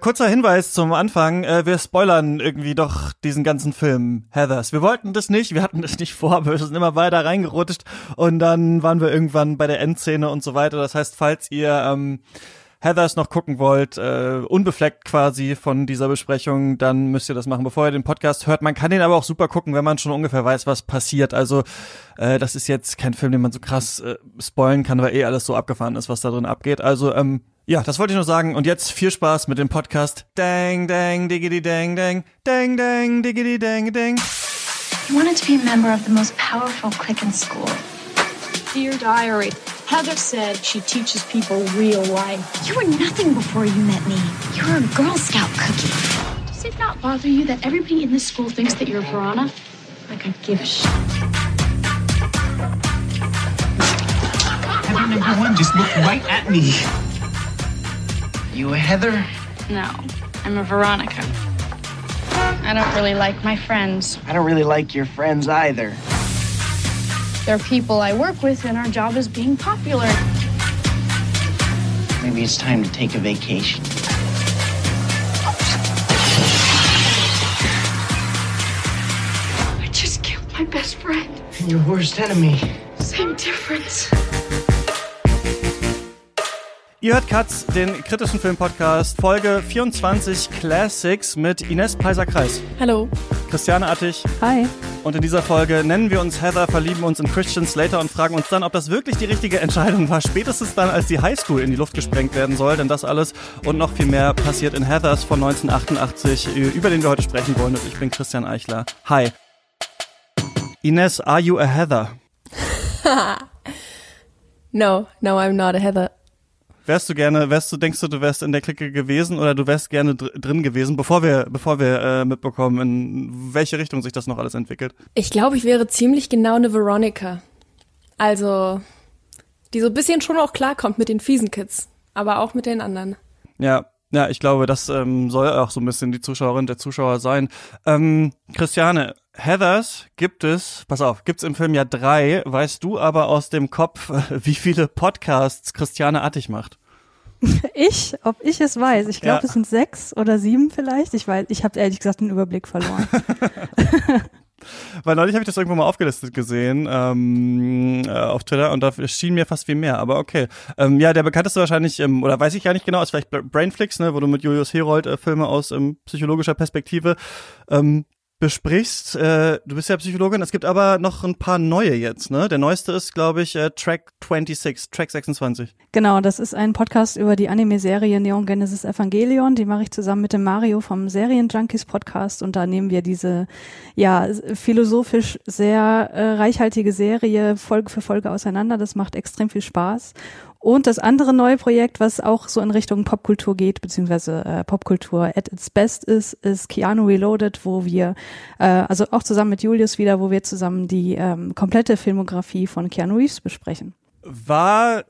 Kurzer Hinweis zum Anfang. Äh, wir spoilern irgendwie doch diesen ganzen Film, Heathers. Wir wollten das nicht, wir hatten das nicht vor, wir sind immer weiter reingerutscht und dann waren wir irgendwann bei der Endszene und so weiter. Das heißt, falls ihr ähm, Heathers noch gucken wollt, äh, unbefleckt quasi von dieser Besprechung, dann müsst ihr das machen, bevor ihr den Podcast hört. Man kann den aber auch super gucken, wenn man schon ungefähr weiß, was passiert. Also äh, das ist jetzt kein Film, den man so krass äh, spoilen kann, weil eh alles so abgefahren ist, was da drin abgeht. Also ähm, ja, das wollte ich nur sagen. Und jetzt viel Spaß mit dem Podcast. Dang, dang, diggity, dang, dang, dang, dang, diggity, dang, dang. I wanted to be a member of the most powerful clique in school. Dear Diary, Heather said she teaches people real life. You were nothing before you met me. You were a Girl Scout cookie. Does it not bother you that everybody in this school thinks that you're a piranha? Like I give a shit. Heather number one just looked right at me. You a Heather? No, I'm a Veronica. I don't really like my friends. I don't really like your friends either. They're people I work with, and our job is being popular. Maybe it's time to take a vacation. I just killed my best friend. And your worst enemy. Same difference. Ihr hört Katz, den kritischen Filmpodcast, Folge 24 Classics mit Ines Peiser-Kreis, Hallo. Christiane Attig Hi. und in dieser Folge nennen wir uns Heather, verlieben uns in Christian Slater und fragen uns dann, ob das wirklich die richtige Entscheidung war, spätestens dann, als die Highschool in die Luft gesprengt werden soll, denn das alles und noch viel mehr passiert in Heathers von 1988, über den wir heute sprechen wollen und ich bin Christian Eichler. Hi. Ines, are you a Heather? No, no, I'm not a Heather. Wärst du gerne, wärst du, denkst du, du wärst in der Clique gewesen oder du wärst gerne dr drin gewesen, bevor wir, bevor wir äh, mitbekommen, in welche Richtung sich das noch alles entwickelt? Ich glaube, ich wäre ziemlich genau eine Veronica. Also, die so ein bisschen schon auch klarkommt mit den fiesen Kids, aber auch mit den anderen. Ja, ja, ich glaube, das ähm, soll auch so ein bisschen die Zuschauerin der Zuschauer sein. Ähm, Christiane, Heathers gibt es, pass auf, gibt's im Film ja drei. Weißt du aber aus dem Kopf, wie viele Podcasts Christiane Attig macht? Ich, ob ich es weiß. Ich glaube, Ja. es sind sechs oder sieben vielleicht. Ich weiß, ich habe ehrlich gesagt den Überblick verloren. Weil neulich habe ich das irgendwo mal aufgelistet gesehen ähm, äh, auf Twitter und da schien mir fast wie mehr, aber okay. Ähm, ja, der bekannteste wahrscheinlich, ähm, oder weiß ich gar nicht genau, ist vielleicht Bra- Brainflix, ne, wo du mit Julius Herold äh, Filme aus ähm, psychologischer Perspektive ähm, besprichst. Äh, du bist ja Psychologin, es gibt aber noch ein paar neue jetzt, ne? Der neueste ist, glaube ich, äh, Track 26, Track 26. genau, das ist ein Podcast über die Anime-Serie Neon Genesis Evangelion. Die mache ich zusammen mit dem Mario vom Serien-Junkies Podcast und da nehmen wir diese, ja, philosophisch sehr äh, reichhaltige Serie Folge für Folge auseinander. Das macht extrem viel Spaß. Und das andere neue Projekt, was auch so in Richtung Popkultur geht, beziehungsweise äh, Popkultur at its best ist, ist Keanu Reloaded, wo wir, äh, also auch zusammen mit Julius wieder, wo wir zusammen die ähm, komplette Filmografie von Keanu Reeves besprechen. War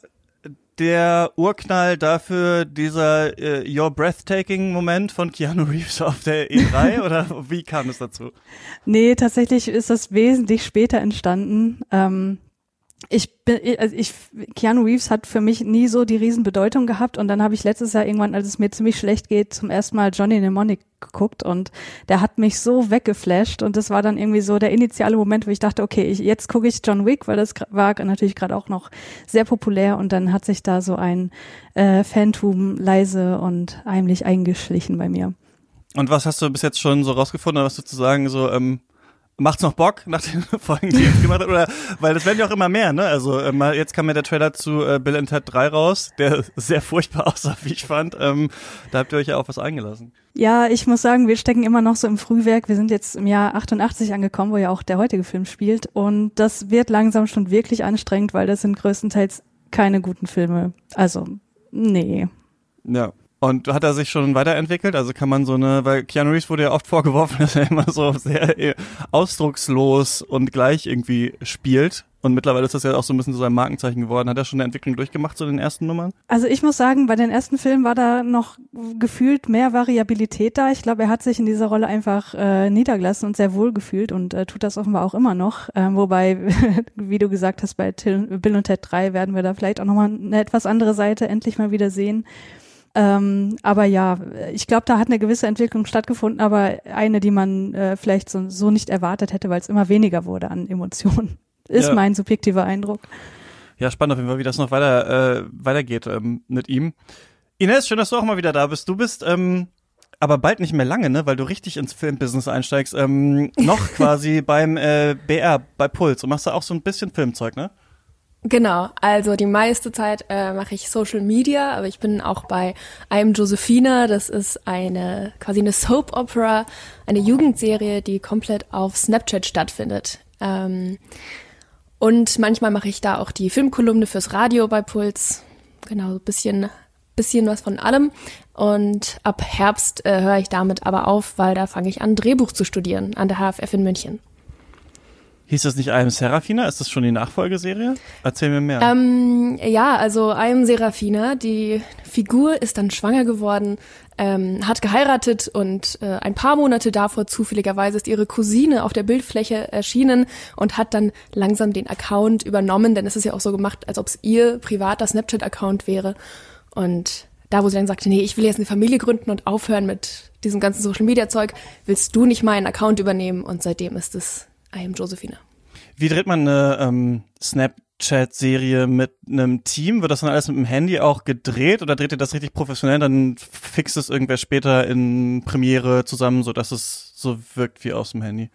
der Urknall dafür dieser äh, Your Breathtaking Moment von Keanu Reeves auf der E3 oder wie kam es dazu? Nee, tatsächlich ist das wesentlich später entstanden. Ähm, ich bin, also ich, Keanu Reeves hat für mich nie so die Riesenbedeutung gehabt und dann habe ich letztes Jahr irgendwann, als es mir ziemlich schlecht geht, zum ersten Mal Johnny Mnemonic geguckt und der hat mich so weggeflasht und das war dann irgendwie so der initiale Moment, wo ich dachte, okay, ich, jetzt gucke ich John Wick, weil das war natürlich gerade auch noch sehr populär und dann hat sich da so ein äh, Phantom leise und heimlich eingeschlichen bei mir. Und was hast du bis jetzt schon so rausgefunden, was sozusagen so, ähm, macht's noch Bock nach den Folgen, die ihr jetzt gemacht habt? Oder, weil das werden ja auch immer mehr, ne? Also, ähm, jetzt kam ja der Trailer zu äh, Bill and Ted 3 raus, der sehr furchtbar aussah, wie ich fand. Ähm, da habt ihr euch ja auch was eingelassen. Ja, ich muss sagen, wir stecken immer noch so im Frühwerk. Wir sind jetzt im Jahr 88 angekommen, wo ja auch der heutige Film spielt. Und das wird langsam schon wirklich anstrengend, weil das sind größtenteils keine guten Filme. Also, nee. Ja. Und hat er sich schon weiterentwickelt? Also kann man so eine, weil Keanu Reeves wurde ja oft vorgeworfen, dass er immer so sehr äh, ausdruckslos und gleich irgendwie spielt. Und mittlerweile ist das ja auch so ein bisschen so sein Markenzeichen geworden. Hat er schon eine Entwicklung durchgemacht zu den ersten Nummern? Also ich muss sagen, bei den ersten Filmen war da noch gefühlt mehr Variabilität da. Ich glaube, er hat sich in dieser Rolle einfach äh, niedergelassen und sehr wohl gefühlt und äh, tut das offenbar auch immer noch. Ähm, wobei, wie du gesagt hast, bei Till, Bill und Ted 3 werden wir da vielleicht auch nochmal eine etwas andere Seite endlich mal wieder sehen. Ähm, aber ja, ich glaube, da hat eine gewisse Entwicklung stattgefunden, aber eine, die man äh, vielleicht so, so nicht erwartet hätte, weil es immer weniger wurde an Emotionen. Ist Ja. mein subjektiver Eindruck. Ja, spannend auf jeden Fall, wie das noch weiter äh, weitergeht ähm, mit ihm. Ines, schön, dass du auch mal wieder da bist. Du bist ähm, aber bald nicht mehr lange, ne, weil du richtig ins Filmbusiness einsteigst. Ähm, noch quasi beim äh, BR, bei Puls. Und machst da auch so ein bisschen Filmzeug, ne? Genau, also die meiste Zeit äh, mache ich Social Media, aber ich bin auch bei I'm Josephina. Das ist eine quasi eine Soap Opera, eine Jugendserie, die komplett auf Snapchat stattfindet. Ähm, und manchmal mache ich da auch die Filmkolumne fürs Radio bei Puls. Genau, so bisschen, bisschen was von allem. Und ab Herbst äh, höre ich damit aber auf, weil da fange ich an, Drehbuch zu studieren an der HFF in München. Hieß das nicht I'm Serafina? Ist das schon die Nachfolgeserie? Erzähl mir mehr. Ähm, ja, also I'm Serafina, die Figur ist dann schwanger geworden, ähm, hat geheiratet und äh, ein paar Monate davor zufälligerweise ist ihre Cousine auf der Bildfläche erschienen und hat dann langsam den Account übernommen, denn es ist ja auch so gemacht, als ob es ihr privater Snapchat-Account wäre. Und da, wo sie dann sagte, nee, ich will jetzt eine Familie gründen und aufhören mit diesem ganzen Social-Media-Zeug, willst du nicht meinen Account übernehmen? Und seitdem ist es I am Josephina. Wie dreht man eine ähm, Snapchat-Serie mit einem Team? Wird das dann alles mit dem Handy auch gedreht oder dreht ihr das richtig professionell? Dann fixt es irgendwer später in Premiere zusammen, so dass es so wirkt wie aus dem Handy.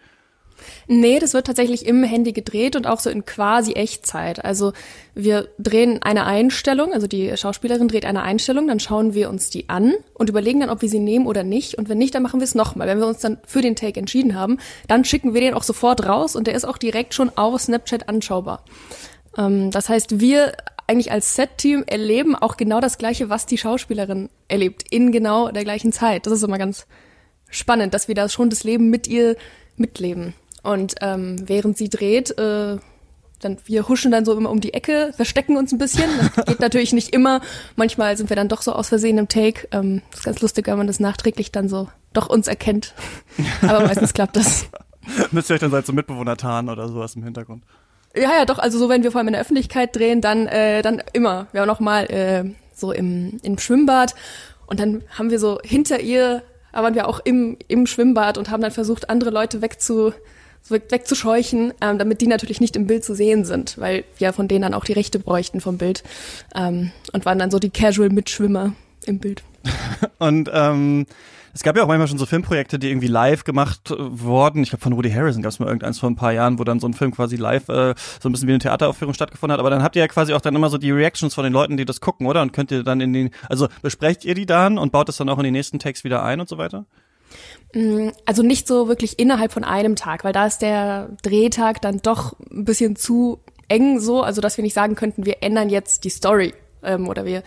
Nee, das wird tatsächlich im Handy gedreht und auch so in quasi Echtzeit. Also wir drehen eine Einstellung, also die Schauspielerin dreht eine Einstellung, dann schauen wir uns die an und überlegen dann, ob wir sie nehmen oder nicht. Und wenn nicht, dann machen wir es nochmal. Wenn wir uns dann für den Take entschieden haben, dann schicken wir den auch sofort raus und der ist auch direkt schon auf Snapchat anschaubar. Ähm, das heißt, wir eigentlich als Set-Team erleben auch genau das Gleiche, was die Schauspielerin erlebt, in genau der gleichen Zeit. Das ist immer ganz spannend, dass wir da schon das Leben mit ihr mitleben. Und ähm, während sie dreht, äh, dann wir huschen dann so immer um die Ecke, verstecken uns ein bisschen. Das geht natürlich nicht immer. Manchmal sind wir dann doch so aus Versehen im Take. Ähm, das ist ganz lustig, wenn man das nachträglich dann so doch uns erkennt. Aber meistens klappt das. Müsst ihr euch dann als so Mitbewohner tarnen oder sowas im Hintergrund? Ja, ja, doch. Also so, wenn wir vor allem in der Öffentlichkeit drehen, dann äh, dann immer. Wir waren noch mal äh, so im, im Schwimmbad und dann haben wir so hinter ihr, da waren wir auch im, im Schwimmbad und haben dann versucht, andere Leute wegzu, so weg- wegzuscheuchen, ähm, damit die natürlich nicht im Bild zu sehen sind, weil wir von denen dann auch die Rechte bräuchten vom Bild ähm, und waren dann so die Casual-Mitschwimmer im Bild. Und ähm, es gab ja auch manchmal schon so Filmprojekte, die irgendwie live gemacht äh, wurden. Ich glaube, von Woody Harrison gab es mal irgendeins vor ein paar Jahren, wo dann so ein Film quasi live äh, so ein bisschen wie eine Theateraufführung stattgefunden hat. Aber dann habt ihr ja quasi auch dann immer so die Reactions von den Leuten, die das gucken, oder? Und könnt ihr dann in den, also besprecht ihr die dann und baut das dann auch in die nächsten Takes wieder ein und so weiter? Also nicht so wirklich innerhalb von einem Tag, weil da ist der Drehtag dann doch ein bisschen zu eng so, also dass wir nicht sagen könnten, wir ändern jetzt die Story ähm, oder wir,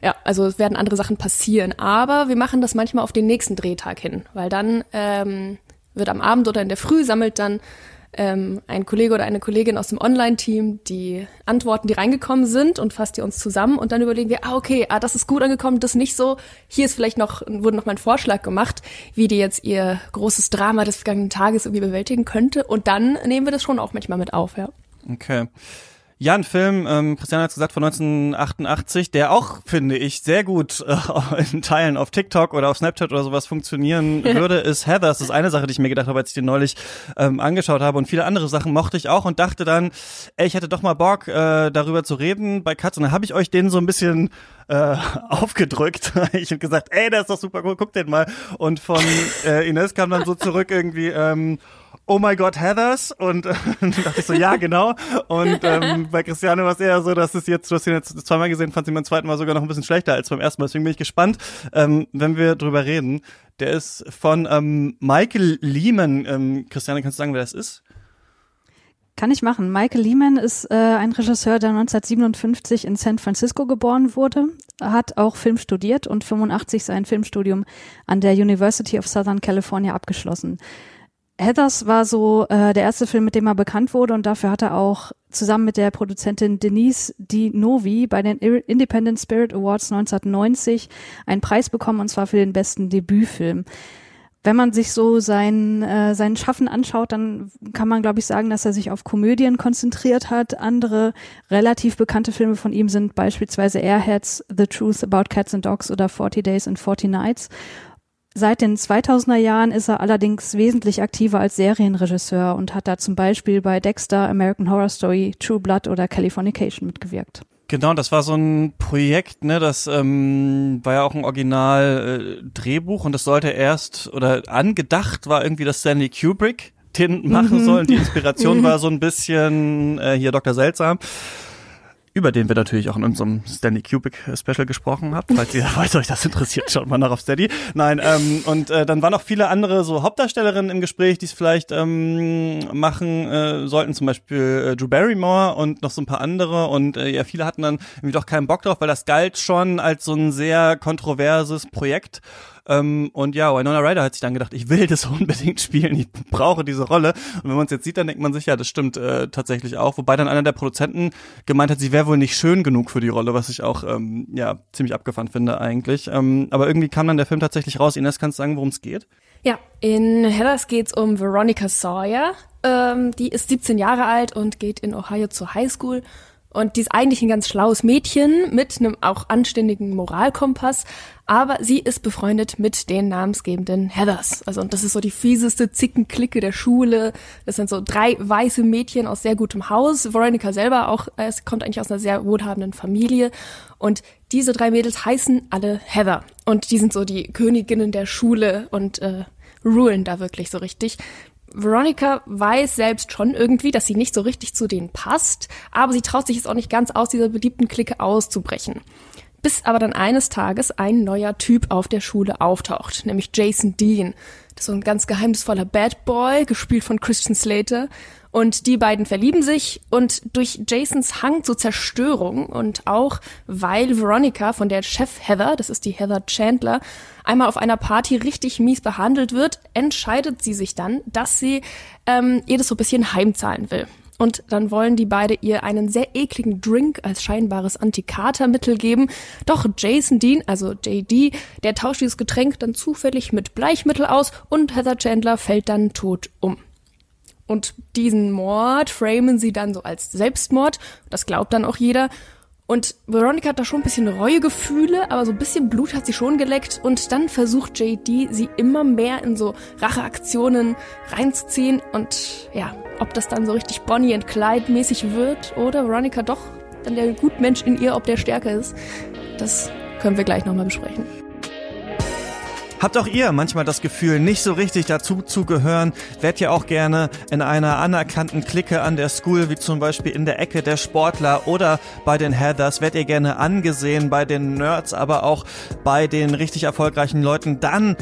ja, also es werden andere Sachen passieren. Aber wir machen das manchmal auf den nächsten Drehtag hin, weil dann ähm, wird am Abend oder in der Früh sammelt dann ähm, ein Kollege oder eine Kollegin aus dem Online-Team die Antworten, die reingekommen sind und fasst die uns zusammen und dann überlegen wir, ah, okay, ah, das ist gut angekommen, das nicht so. Hier ist vielleicht noch, wurde noch mal ein Vorschlag gemacht, wie die jetzt ihr großes Drama des vergangenen Tages irgendwie bewältigen könnte und dann nehmen wir das schon auch manchmal mit auf, ja. Okay. Ja, ein Film, ähm, Christian hat gesagt, von 1988, der auch, finde ich, sehr gut äh, in Teilen auf TikTok oder auf Snapchat oder sowas funktionieren würde, ist Heather. Das ist eine Sache, die ich mir gedacht habe, als ich den neulich ähm, angeschaut habe. Und viele andere Sachen mochte ich auch und dachte dann, ey, ich hätte doch mal Bock, äh, darüber zu reden bei Katz. Und dann habe ich euch den so ein bisschen äh, aufgedrückt. ich habe gesagt, ey, der ist doch super cool, guck den mal. Und von äh, Ines kam dann so zurück irgendwie, ähm, oh my God, Heathers. Und äh, dachte ich so, ja, genau. Und ähm, bei Christiane war es eher so, dass es jetzt, du hast ihn jetzt zweimal gesehen, fand sie beim zweiten Mal sogar noch ein bisschen schlechter als beim ersten Mal. Deswegen bin ich gespannt, ähm, wenn wir drüber reden. Der ist von ähm, Michael Lehman. Ähm, Christiane, kannst du sagen, wer das ist? Kann ich machen. Michael Lehman ist äh, ein Regisseur, der 1957 in San Francisco geboren wurde, hat auch Film studiert und 85 sein Filmstudium an der University of Southern California abgeschlossen. Heathers war so äh, der erste Film, mit dem er bekannt wurde und dafür hat er auch zusammen mit der Produzentin Denise Di Novi bei den Independent Spirit Awards 1990 einen Preis bekommen und zwar für den besten Debütfilm. wenn man sich so sein, äh, sein Schaffen anschaut, dann kann man, glaube ich, sagen, dass er sich auf Komödien konzentriert hat. Andere relativ bekannte Filme von ihm sind beispielsweise Airheads, The Truth About Cats and Dogs oder 40 Days and 40 Nights. Seit den 2000er Jahren ist er allerdings wesentlich aktiver als Serienregisseur und hat da zum Beispiel bei Dexter, American Horror Story, True Blood oder Californication mitgewirkt. Genau, das war so ein Projekt, ne, das ähm, war ja auch ein Original äh, und das sollte erst oder angedacht war irgendwie, dass Stanley Kubrick den machen mhm. soll. Und die Inspiration war so ein bisschen äh, hier Dr. Seltsam über den wir natürlich auch in unserem Stanley Kubrick Special gesprochen haben. Falls ihr, falls euch das interessiert, schaut mal nach auf Steady. Nein, ähm, und äh, dann waren noch viele andere so Hauptdarstellerinnen im Gespräch, die es vielleicht ähm, machen äh, sollten, zum Beispiel äh, Drew Barrymore und noch so ein paar andere. Und äh, ja, viele hatten dann irgendwie doch keinen Bock drauf, weil das galt schon als so ein sehr kontroverses Projekt. Ähm, und ja, Winona Ryder hat sich dann gedacht, ich will das unbedingt spielen, ich brauche diese Rolle. Und wenn man es jetzt sieht, dann denkt man sich, ja, das stimmt äh, tatsächlich auch. Wobei dann einer der Produzenten gemeint hat, sie wäre wohl nicht schön genug für die Rolle, was ich auch ähm, ja ziemlich abgefahren finde eigentlich. Ähm, aber irgendwie kam dann der Film tatsächlich raus. Ines, kannst du sagen, worum es geht? Ja, in Heathers geht's um Veronica Sawyer. Ähm, die ist 17 Jahre alt und geht in Ohio zur Highschool und die ist eigentlich ein ganz schlaues Mädchen mit einem auch anständigen Moralkompass, aber sie ist befreundet mit den namensgebenden Heathers. Also und das ist so die fieseste Zickenklicke der Schule. Das sind so drei weiße Mädchen aus sehr gutem Haus. Veronica selber auch, äh, es kommt eigentlich aus einer sehr wohlhabenden Familie. Und diese drei Mädels heißen alle Heather. Und die sind so die Königinnen der Schule und äh, rulen da wirklich so richtig. Veronica weiß selbst schon irgendwie, dass sie nicht so richtig zu denen passt, aber sie traut sich es auch nicht ganz aus, dieser beliebten Clique auszubrechen. Bis aber dann eines Tages ein neuer Typ auf der Schule auftaucht, nämlich Jason Dean. Das ist so ein ganz geheimnisvoller Bad Boy, gespielt von Christian Slater. Und die beiden verlieben sich und durch Jasons Hang zur Zerstörung und auch weil Veronica von der Chef Heather, das ist die Heather Chandler, einmal auf einer Party richtig mies behandelt wird, entscheidet sie sich dann, dass sie ähm, ihr das so ein bisschen heimzahlen will. Und dann wollen die beide ihr einen sehr ekligen Drink als scheinbares Antikatermittel geben. Doch Jason Dean, also JD, der tauscht dieses Getränk dann zufällig mit Bleichmittel aus und Heather Chandler fällt dann tot um. Und diesen Mord framen sie dann so als Selbstmord. Das glaubt dann auch jeder. Und Veronica hat da schon ein bisschen Reuegefühle, aber so ein bisschen Blut hat sie schon geleckt. Und dann versucht JD, sie immer mehr in so Racheaktionen reinzuziehen. Und ja, ob das dann so richtig Bonnie and Clyde mäßig wird oder Veronica doch dann der Gutmensch in ihr, ob der stärker ist, das können wir gleich nochmal besprechen. Habt auch ihr manchmal das Gefühl, nicht so richtig dazu zu gehören? Werdet ihr auch gerne in einer anerkannten Clique an der School, wie zum Beispiel in der Ecke der Sportler oder bei den Heathers? Werdet ihr gerne angesehen bei den Nerds, aber auch bei den richtig erfolgreichen Leuten? Dann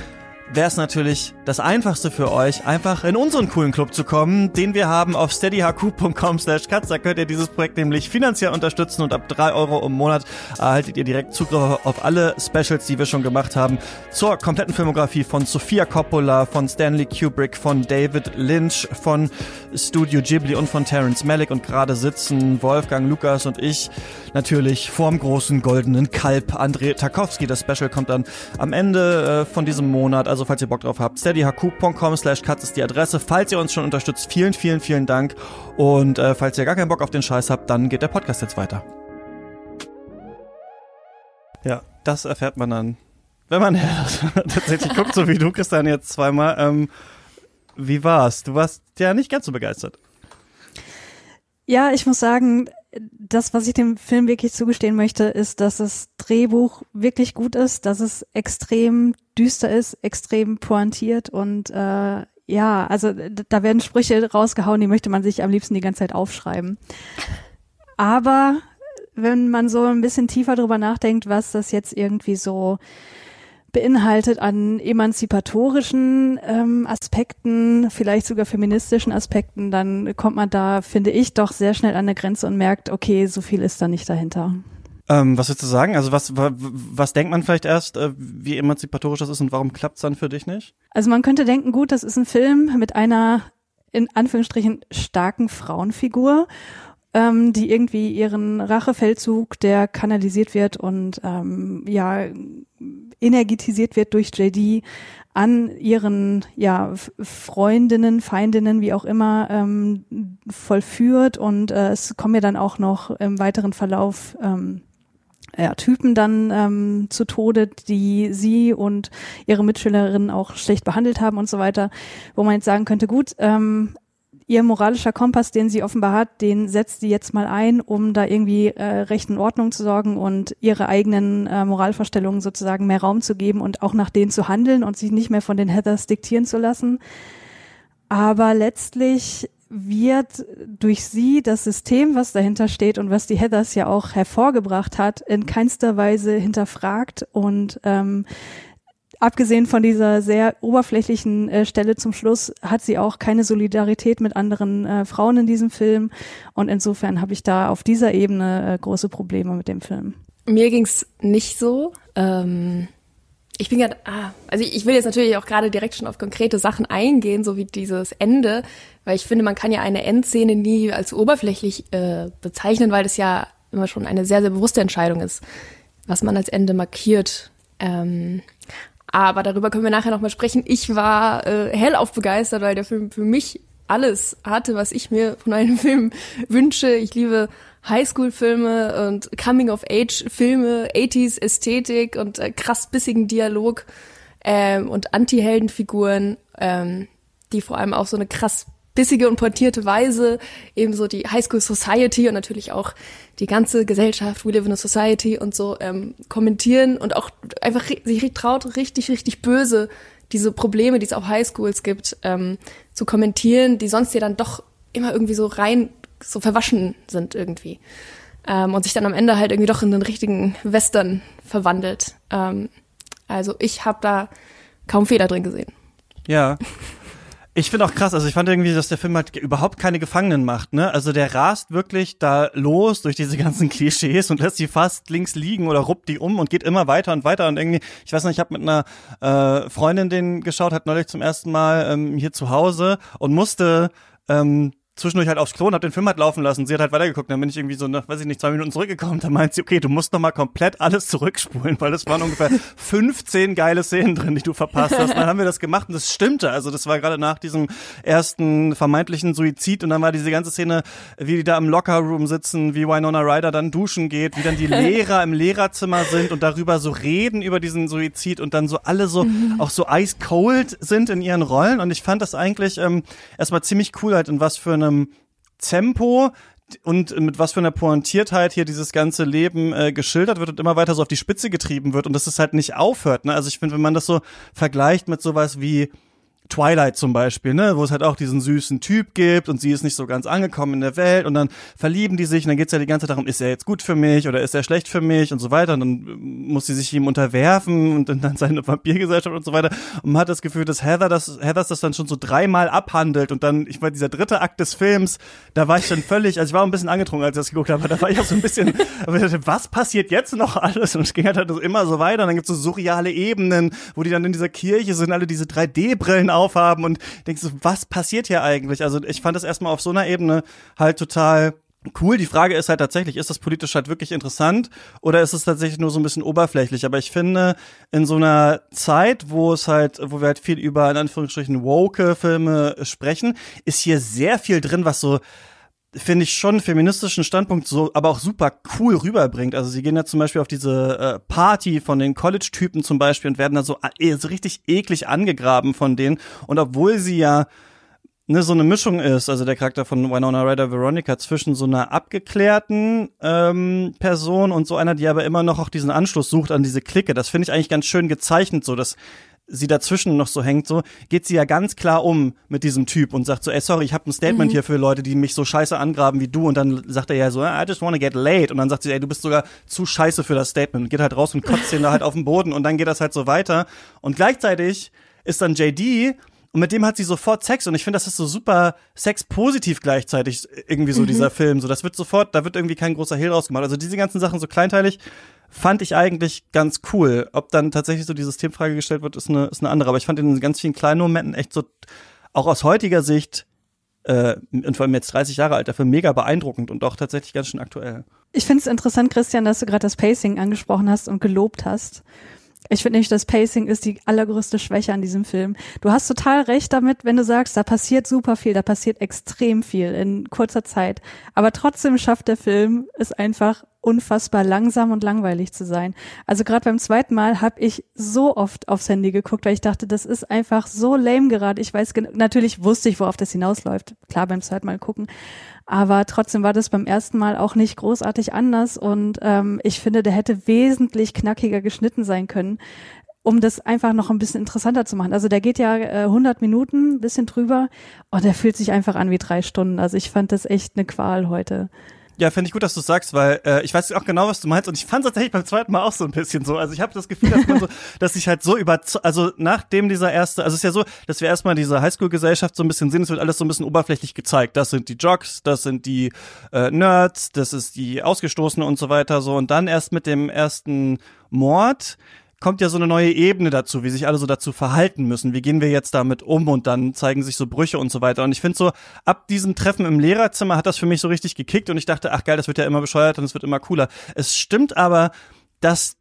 wäre es natürlich das Einfachste für euch, einfach in unseren coolen Club zu kommen, den wir haben auf steadyhq.com slash katz. Da könnt ihr dieses Projekt nämlich finanziell unterstützen und ab drei Euro im Monat erhaltet ihr direkt Zugriff auf alle Specials, die wir schon gemacht haben, zur kompletten Filmografie von Sofia Coppola, von Stanley Kubrick, von David Lynch, von Studio Ghibli und von Terence Malick und gerade sitzen Wolfgang, Lukas und ich natürlich vorm großen goldenen Kalb André Tarkowski. Das Special kommt dann am Ende äh, von diesem Monat, also falls ihr Bock drauf habt, steadyhq.com slash cuts ist die Adresse. Falls ihr uns schon unterstützt, vielen, vielen, vielen Dank. Und äh, falls ihr gar keinen Bock auf den Scheiß habt, dann geht der Podcast jetzt weiter. Ja, das erfährt man dann, wenn man tatsächlich guckt, so wie du, Christian, jetzt zweimal. Ähm, wie war's? Du warst ja nicht ganz so begeistert. Ja, ich muss sagen, das, was ich dem Film wirklich zugestehen möchte, ist, dass das Drehbuch wirklich gut ist, dass es extrem düster ist, extrem pointiert und äh, ja, also da werden Sprüche rausgehauen, die möchte man sich am liebsten die ganze Zeit aufschreiben. Aber wenn man so ein bisschen tiefer drüber nachdenkt, was das jetzt irgendwie so beinhaltet an emanzipatorischen ähm, Aspekten, vielleicht sogar feministischen Aspekten, dann kommt man da, finde ich, doch sehr schnell an eine Grenze und merkt, okay, so viel ist da nicht dahinter. Ähm, was würdest du sagen? Also was, was, denkt man vielleicht erst, äh, wie emanzipatorisch das ist und warum klappt es dann für dich nicht? Also man könnte denken, gut, das ist ein Film mit einer in Anführungsstrichen starken Frauenfigur ähm, die irgendwie ihren Rachefeldzug, der kanalisiert wird und ähm, ja energetisiert wird durch JD, an ihren ja Freundinnen, Feindinnen, wie auch immer, ähm, vollführt und äh, es kommen ja dann auch noch im weiteren Verlauf ähm, ja, Typen dann ähm, zu Tode, die sie und ihre Mitschülerinnen auch schlecht behandelt haben und so weiter, wo man jetzt sagen könnte, gut, ähm, ihr moralischer Kompass, den sie offenbar hat, den setzt sie jetzt mal ein, um da irgendwie äh, Recht und Ordnung zu sorgen und ihre eigenen äh, Moralvorstellungen sozusagen mehr Raum zu geben und auch nach denen zu handeln und sich nicht mehr von den Heathers diktieren zu lassen. Aber letztlich wird durch sie das System, was dahinter steht und was die Heathers ja auch hervorgebracht hat, in keinster Weise hinterfragt und ähm, abgesehen von dieser sehr oberflächlichen äh, Stelle zum Schluss hat sie auch keine Solidarität mit anderen äh, Frauen in diesem Film und insofern habe ich da auf dieser Ebene äh, große Probleme mit dem Film. Mir ging's nicht so. Ähm, ich bin gerade, ah, also ich, ich will jetzt natürlich auch gerade direkt schon auf konkrete Sachen eingehen, so wie dieses Ende, weil ich finde, man kann ja eine Endszene nie als oberflächlich äh, bezeichnen, weil das ja immer schon eine sehr, sehr bewusste Entscheidung ist, was man als Ende markiert. Ähm, aber darüber können wir nachher nochmal sprechen. Ich war äh, hellauf begeistert, weil der Film für mich alles hatte, was ich mir von einem Film wünsche. Ich liebe Highschool-Filme und Coming-of-Age-Filme, 80s-Ästhetik und äh, krass bissigen Dialog ähm, und Anti-Heldenfiguren, ähm, die vor allem auch so eine krass bissige und portierte Weise ebenso die Highschool Society und natürlich auch die ganze Gesellschaft, We Live in a Society und so ähm, kommentieren und auch einfach sich traut, richtig, richtig böse diese Probleme, die es auf Highschools gibt, ähm, zu kommentieren, die sonst ja dann doch immer irgendwie so rein, so verwaschen sind irgendwie. Ähm, und sich dann am Ende halt irgendwie doch in den richtigen Western verwandelt. Ähm, also ich habe da kaum Fehler drin gesehen. Ja, ich finde auch krass, also ich fand irgendwie, dass der Film halt überhaupt keine Gefangenen macht, ne? Also der rast wirklich da los durch diese ganzen Klischees und lässt sie fast links liegen oder ruppt die um und geht immer weiter und weiter und irgendwie, ich weiß nicht, ich habe mit einer äh, Freundin den geschaut, hat neulich zum ersten Mal ähm, hier zu Hause und musste ähm, zwischendurch halt aufs Klo und hab den Film halt laufen lassen. Sie hat halt weitergeguckt. Dann bin ich irgendwie so nach, weiß ich nicht, zwei Minuten zurückgekommen. Da meint sie, okay, du musst noch mal komplett alles zurückspulen, weil es waren ungefähr 15 geile Szenen drin, die du verpasst hast. Und dann haben wir das gemacht und das stimmte. Also das war gerade nach diesem ersten vermeintlichen Suizid und dann war diese ganze Szene, wie die da im Lockerroom sitzen, wie Winona Ryder dann duschen geht, wie dann die Lehrer im Lehrerzimmer sind und darüber so reden über diesen Suizid und dann so alle so mhm. auch so ice cold sind in ihren Rollen. Und ich fand das eigentlich ähm, erstmal ziemlich cool halt in was für eine einem Tempo und mit was für einer Pointiertheit hier dieses ganze Leben äh, geschildert wird und immer weiter so auf die Spitze getrieben wird und dass es halt nicht aufhört. Ne? Also ich finde, wenn man das so vergleicht mit sowas wie Twilight zum Beispiel, ne, wo es halt auch diesen süßen Typ gibt und sie ist nicht so ganz angekommen in der Welt und dann verlieben die sich und dann geht's ja die ganze Zeit darum, ist er jetzt gut für mich oder ist er schlecht für mich und so weiter und dann muss sie sich ihm unterwerfen und dann seine Vampirgesellschaft und so weiter und man hat das Gefühl, dass Heather das, Heather das dann schon so dreimal abhandelt und dann, ich war dieser dritte Akt des Films, da war ich dann völlig, also ich war ein bisschen angetrunken, als ich das geguckt habe, aber da war ich auch so ein bisschen, was passiert jetzt noch alles? Und es ging halt, halt immer so weiter und dann gibt's so surreale Ebenen, wo die dann in dieser Kirche sind, alle diese 3D-Brillen aufhaben und denkst so, was passiert hier eigentlich? Also ich fand das erstmal auf so einer Ebene halt total cool. Die Frage ist halt tatsächlich, ist das politisch halt wirklich interessant oder ist es tatsächlich nur so ein bisschen oberflächlich? Aber ich finde, in so einer Zeit, wo es halt, wo wir halt viel über, in Anführungsstrichen, woke Filme sprechen, ist hier sehr viel drin, was so finde ich schon feministischen Standpunkt so, aber auch super cool rüberbringt. Also sie gehen ja zum Beispiel auf diese äh, Party von den College-Typen zum Beispiel und werden da so, äh, so richtig eklig angegraben von denen. Und obwohl sie ja ne, so eine Mischung ist, also der Charakter von Winona Ryder Veronica zwischen so einer abgeklärten ähm, Person und so einer, die aber immer noch auch diesen Anschluss sucht an diese Clique. Das finde ich eigentlich ganz schön gezeichnet, so dass sie dazwischen noch so hängt, so geht sie ja ganz klar um mit diesem Typ und sagt so, ey, sorry, ich habe ein Statement mhm. hier für Leute, die mich so scheiße angraben wie du und dann sagt er ja so, I just wanna get laid und dann sagt sie, ey, du bist sogar zu scheiße für das Statement und geht halt raus und kotzt den da halt auf den Boden und dann geht das halt so weiter und gleichzeitig ist dann JD und mit dem hat sie sofort Sex und ich finde, das ist so super sexpositiv gleichzeitig irgendwie so mhm. dieser Film, so das wird sofort, da wird irgendwie kein großer Hehl rausgemacht. Also diese ganzen Sachen so kleinteilig fand ich eigentlich ganz cool. Ob dann tatsächlich so die Systemfrage gestellt wird, ist eine, ist eine andere. Aber ich fand in ganz vielen kleinen Momenten echt so, auch aus heutiger Sicht, äh, und vor allem jetzt 30 Jahre alt, dafür mega beeindruckend und auch tatsächlich ganz schön aktuell. Ich finde es interessant, Christian, dass du gerade das Pacing angesprochen hast und gelobt hast. Ich finde nämlich, das Pacing ist die allergrößte Schwäche an diesem Film. Du hast total recht damit, wenn du sagst, da passiert super viel, da passiert extrem viel in kurzer Zeit. Aber trotzdem schafft der Film es einfach unfassbar langsam und langweilig zu sein. Also gerade beim zweiten Mal habe ich so oft aufs Handy geguckt, weil ich dachte, das ist einfach so lame gerade. Ich weiß natürlich wusste ich, worauf das hinausläuft. Klar beim zweiten Mal gucken, aber trotzdem war das beim ersten Mal auch nicht großartig anders und ähm, ich finde, der hätte wesentlich knackiger geschnitten sein können um das einfach noch ein bisschen interessanter zu machen. Also der geht ja äh, 100 Minuten, bisschen drüber und der fühlt sich einfach an wie drei Stunden. Also ich fand das echt eine Qual heute. Ja, finde ich gut, dass du sagst, weil äh, ich weiß auch genau, was du meinst und ich fand es tatsächlich beim zweiten Mal auch so ein bisschen so. Also ich habe das Gefühl, dass man so, dass ich halt so über, also nachdem dieser erste, also es ist ja so, dass wir erstmal diese Highschool-Gesellschaft so ein bisschen sehen, es wird alles so ein bisschen oberflächlich gezeigt. Das sind die Jocks, das sind die äh, Nerds, das ist die Ausgestoßene und so weiter so und dann erst mit dem ersten Mord kommt ja so eine neue Ebene dazu, wie sich alle so dazu verhalten müssen. Wie gehen wir jetzt damit um? Und dann zeigen sich so Brüche und so weiter. Und ich finde so, ab diesem Treffen im Lehrerzimmer hat das für mich so richtig gekickt und ich dachte, ach geil, das wird ja immer bescheuert und es wird immer cooler. Es stimmt aber, dass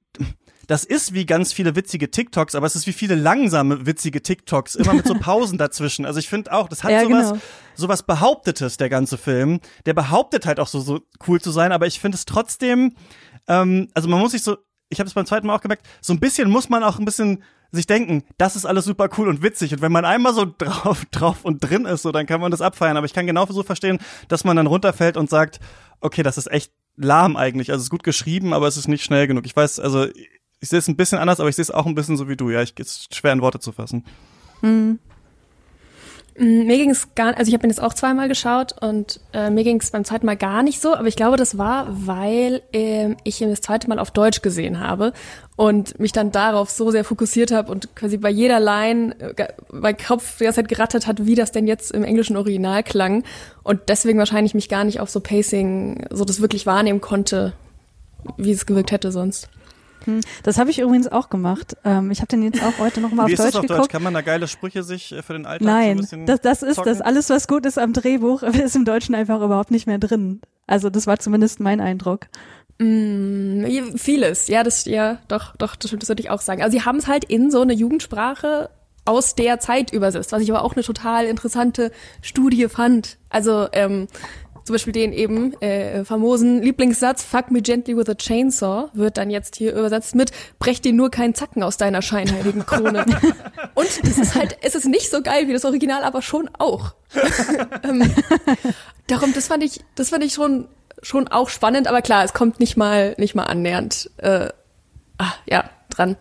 das ist wie ganz viele witzige TikToks, aber es ist wie viele langsame witzige TikToks, immer mit so Pausen dazwischen. Also ich finde auch, das hat ja, sowas, genau. sowas Behauptetes, der ganze Film. Der behauptet halt auch so, so cool zu sein, aber ich finde es trotzdem, ähm, also man muss sich so ich habe es beim zweiten Mal auch gemerkt, so ein bisschen muss man auch ein bisschen sich denken, das ist alles super cool und witzig. Und wenn man einmal so drauf, drauf und drin ist, so, dann kann man das abfeiern. Aber ich kann genau so verstehen, dass man dann runterfällt und sagt, okay, das ist echt lahm eigentlich. Also es ist gut geschrieben, aber es ist nicht schnell genug. Ich weiß, also ich sehe es ein bisschen anders, aber ich sehe es auch ein bisschen so wie du. Ja, ich ist schwer in Worte zu fassen. Mhm. Mm, mir ging es gar, also ich habe ihn jetzt auch zweimal geschaut und äh, mir ging es beim zweiten Mal gar nicht so, aber ich glaube, das war, weil äh, ich ihn das zweite Mal auf Deutsch gesehen habe und mich dann darauf so sehr fokussiert habe und quasi bei jeder Line äh, mein Kopf die ganze Zeit gerattert hat, wie das denn jetzt im englischen Original klang und deswegen wahrscheinlich mich gar nicht auf so Pacing, so das wirklich wahrnehmen konnte, wie es gewirkt hätte sonst. Hm, das habe ich übrigens auch gemacht. Ähm, ich habe den jetzt auch heute nochmal auf Deutsch das auf geguckt. Deutsch? Kann man da geile Sprüche sich äh, für den Alltag Nein, so das, das ist zocken? das. Alles, was gut ist am Drehbuch, ist im Deutschen einfach überhaupt nicht mehr drin. Also das war zumindest mein Eindruck. Mm, vieles, ja, das, ja, doch, doch, das, das würde ich auch sagen. Also sie haben es halt in so eine Jugendsprache aus der Zeit übersetzt, was ich aber auch eine total interessante Studie fand. Also ähm, zum Beispiel den eben äh, famosen Lieblingssatz, fuck me gently with a chainsaw, wird dann jetzt hier übersetzt mit, brech dir nur keinen Zacken aus deiner scheinheiligen Krone. Und das ist halt, es ist nicht so geil wie das Original, aber schon auch. ähm, darum, das fand ich, das fand ich schon, schon auch spannend, aber klar, es kommt nicht mal, nicht mal annähernd, äh, ah, ja, dran.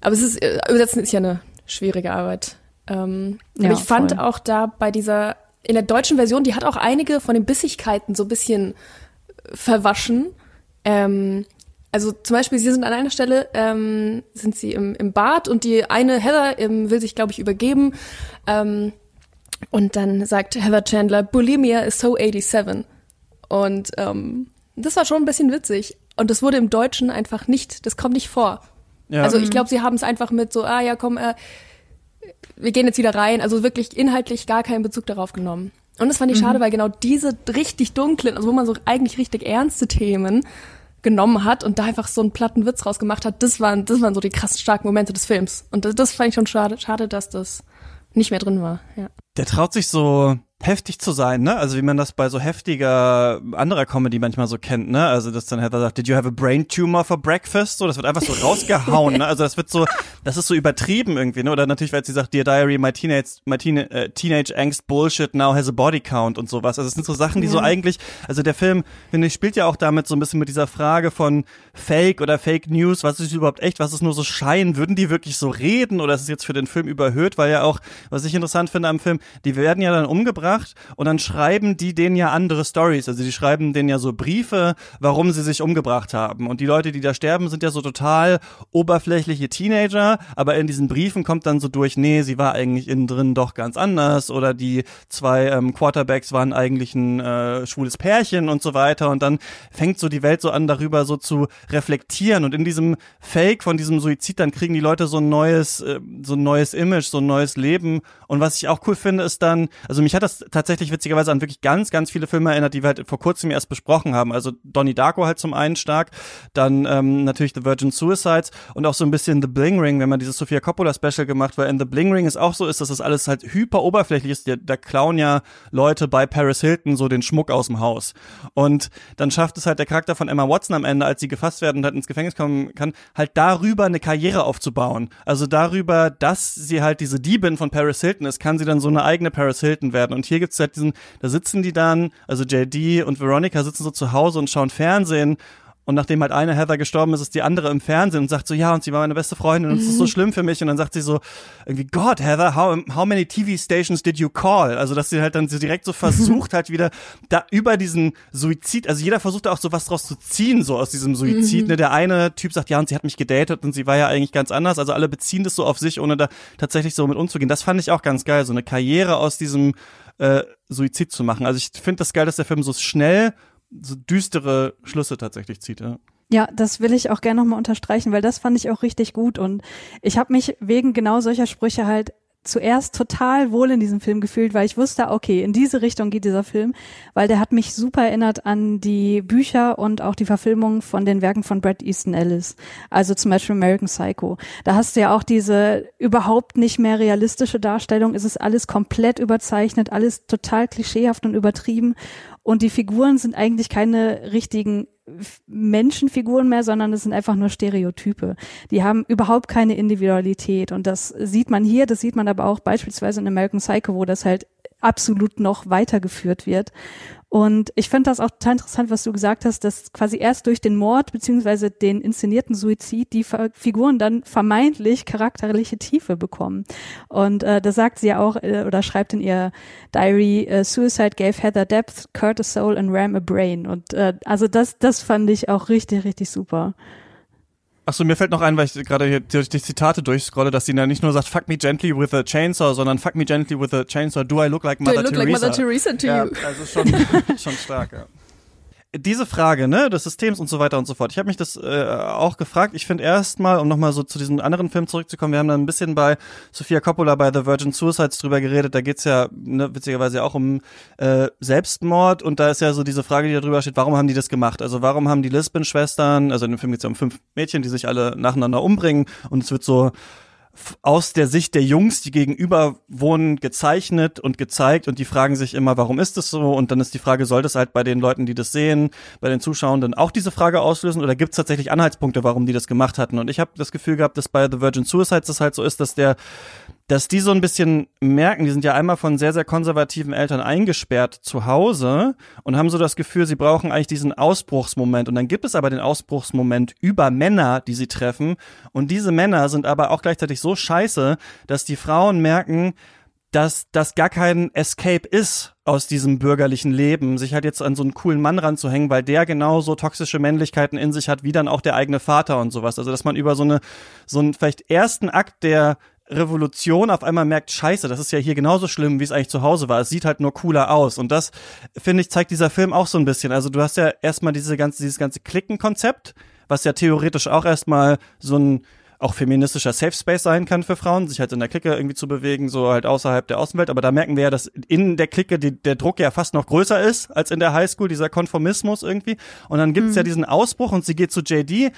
Aber es ist, äh, übersetzen ist ja eine schwierige Arbeit. Ähm, ja, aber ich fand voll. auch da bei dieser in der deutschen Version, die hat auch einige von den Bissigkeiten so ein bisschen verwaschen. Ähm, also zum Beispiel, sie sind an einer Stelle, ähm, sind sie im, im Bad und die eine Heather ähm, will sich, glaube ich, übergeben. Ähm, und dann sagt Heather Chandler, Bulimia is so 87. Und ähm, das war schon ein bisschen witzig. Und das wurde im Deutschen einfach nicht, das kommt nicht vor. Ja. Also ich glaube, sie haben es einfach mit so, ah ja, komm, äh, wir gehen jetzt wieder rein, also wirklich inhaltlich gar keinen Bezug darauf genommen. Und das fand ich mhm. schade, weil genau diese richtig dunklen, also wo man so eigentlich richtig ernste Themen genommen hat und da einfach so einen platten Witz rausgemacht hat, das waren, das waren so die krass starken Momente des Films. Und das, das fand ich schon schade, schade, dass das nicht mehr drin war, ja. Der traut sich so heftig zu sein, ne? Also wie man das bei so heftiger anderer Comedy manchmal so kennt, ne? Also dass dann Heather sagt, did you have a brain tumor for breakfast? So, das wird einfach so rausgehauen, ne? Also das wird so, das ist so übertrieben irgendwie, ne? Oder natürlich, weil sie sagt, Dear Diary, my teenage, my teen, äh, teenage angst bullshit now has a body count und sowas. Also es sind so Sachen, die so eigentlich, also der Film, finde ich, spielt ja auch damit so ein bisschen mit dieser Frage von Fake oder Fake News, was ist überhaupt echt, was ist nur so Schein? Würden die wirklich so reden oder ist es jetzt für den Film überhöht? Weil ja auch, was ich interessant finde am Film, die werden ja dann umgebracht umgebracht und dann schreiben die denen ja andere Stories. Also die schreiben denen ja so Briefe, warum sie sich umgebracht haben. Und die Leute, die da sterben, sind ja so total oberflächliche Teenager, aber in diesen Briefen kommt dann so durch, nee, sie war eigentlich innen drin doch ganz anders oder die zwei ähm, Quarterbacks waren eigentlich ein äh, schwules Pärchen und so weiter. Und dann fängt so die Welt so an, darüber so zu reflektieren. Und in diesem Fake von diesem Suizid, dann kriegen die Leute so ein neues, äh, so ein neues Image, so ein neues Leben. Und was ich auch cool finde, ist dann, also mich hat das tatsächlich witzigerweise an wirklich ganz, ganz viele Filme erinnert, die wir halt vor kurzem erst besprochen haben. Also Donnie Darko halt zum einen stark, dann ähm, natürlich The Virgin Suicides und auch so ein bisschen The Bling Ring, wenn man dieses Sofia Coppola Special gemacht, weil in The Bling Ring es auch so ist, dass das alles halt hyper oberflächlich ist. Da klauen ja Leute bei Paris Hilton so den Schmuck aus dem Haus. Und dann schafft es halt der Charakter von Emma Watson am Ende, als sie gefasst werden und halt ins Gefängnis kommen kann, halt darüber eine Karriere aufzubauen. Also darüber, dass sie halt diese Diebin von Paris Hilton ist, kann sie dann so eine eigene Paris Hilton werden. Und hier gibt's halt diesen, da sitzen die dann, also JD und Veronica sitzen so zu Hause und schauen Fernsehen und nachdem halt eine Heather gestorben ist, ist die andere im Fernsehen und sagt so, ja, und sie war meine beste Freundin und es ist so schlimm für mich. Und dann sagt sie so, irgendwie, God, Heather, how, how many TV stations did you call? Also, dass sie halt dann so direkt so versucht halt wieder da über diesen Suizid, also jeder versucht da auch so was draus zu ziehen, so aus diesem Suizid. Mhm. Ne? Der eine Typ sagt, ja, und sie hat mich gedatet und sie war ja eigentlich ganz anders. Also alle beziehen das so auf sich, ohne da tatsächlich so mit umzugehen. Das fand ich auch ganz geil, so eine Karriere aus diesem äh, Suizid zu machen. Also ich finde das geil, dass der Film so schnell so düstere Schlüsse tatsächlich zieht. Ja. Ja, das will ich auch gerne nochmal unterstreichen, weil das fand ich auch richtig gut und ich habe mich wegen genau solcher Sprüche halt zuerst total wohl in diesem Film gefühlt, weil ich wusste, okay, in diese Richtung geht dieser Film, weil der hat mich super erinnert an die Bücher und auch die Verfilmung von den Werken von Brad Easton Ellis. Also zum Beispiel American Psycho. Da hast du ja auch diese überhaupt nicht mehr realistische Darstellung. Es ist alles komplett überzeichnet, alles total klischeehaft und übertrieben. Und die Figuren sind eigentlich keine richtigen Menschenfiguren mehr, sondern es sind einfach nur Stereotype. Die haben überhaupt keine Individualität. Und das sieht man hier, das sieht man aber auch beispielsweise in American Psycho, wo das halt absolut noch weitergeführt wird. Und ich finde das auch total interessant, was du gesagt hast, dass quasi erst durch den Mord beziehungsweise den inszenierten Suizid die Figuren dann vermeintlich charakterliche Tiefe bekommen. Und äh, da sagt sie ja auch äh, oder schreibt in ihr Diary, äh, Suicide gave Heather depth, Kurt a soul and Ram a brain. Und äh, also das, das fand ich auch richtig, richtig super. Achso, mir fällt noch ein, weil ich gerade hier durch die Zitate durchscrolle, dass sie da nicht nur sagt, fuck me gently with a chainsaw, sondern fuck me gently with a chainsaw, do I look like Mother do I look Teresa? like Mother Teresa to ja, you? Also schon, schon stark, ja diese Frage, ne, des Systems und so weiter und so fort. Ich habe mich das äh, auch gefragt. Ich finde erstmal, um nochmal so zu diesem anderen Film zurückzukommen, wir haben da ein bisschen bei Sofia Coppola bei The Virgin Suicides drüber geredet. Da geht's ja ne, witzigerweise auch um äh, Selbstmord und da ist ja so diese Frage, die da drüber steht, warum haben die das gemacht? Also warum haben die Lisbon-Schwestern, also in dem Film geht's ja um fünf Mädchen, die sich alle nacheinander umbringen und es wird so aus der Sicht der Jungs, die gegenüber wohnen, gezeichnet und gezeigt und die fragen sich immer, warum ist das so? Und dann ist die Frage, soll das halt bei den Leuten, die das sehen, bei den Zuschauenden auch diese Frage auslösen oder gibt es tatsächlich Anhaltspunkte, warum die das gemacht hatten? Und ich habe das Gefühl gehabt, dass bei The Virgin Suicides das halt so ist, dass der dass die so ein bisschen merken, die sind ja einmal von sehr, sehr konservativen Eltern eingesperrt zu Hause und haben so das Gefühl, sie brauchen eigentlich diesen Ausbruchsmoment. Und dann gibt es aber den Ausbruchsmoment über Männer, die sie treffen. Und diese Männer sind aber auch gleichzeitig so scheiße, dass die Frauen merken, dass das gar kein Escape ist aus diesem bürgerlichen Leben, sich halt jetzt an so einen coolen Mann ranzuhängen, weil der genauso toxische Männlichkeiten in sich hat, wie dann auch der eigene Vater und sowas. Also, dass man über so eine, so einen vielleicht ersten Akt der Revolution auf einmal merkt, scheiße, das ist ja hier genauso schlimm, wie es eigentlich zu Hause war. Es sieht halt nur cooler aus. Und das, finde ich, zeigt dieser Film auch so ein bisschen. Also du hast ja erstmal diese ganze, dieses ganze Klickenkonzept, was ja theoretisch auch erstmal so ein auch feministischer Safe Space sein kann für Frauen, sich halt in der Clique irgendwie zu bewegen, so halt außerhalb der Außenwelt. Aber da merken wir ja, dass in der Clique die, der Druck ja fast noch größer ist als in der Highschool, dieser Konformismus irgendwie. Und dann gibt's mhm. ja diesen Ausbruch und sie geht zu JD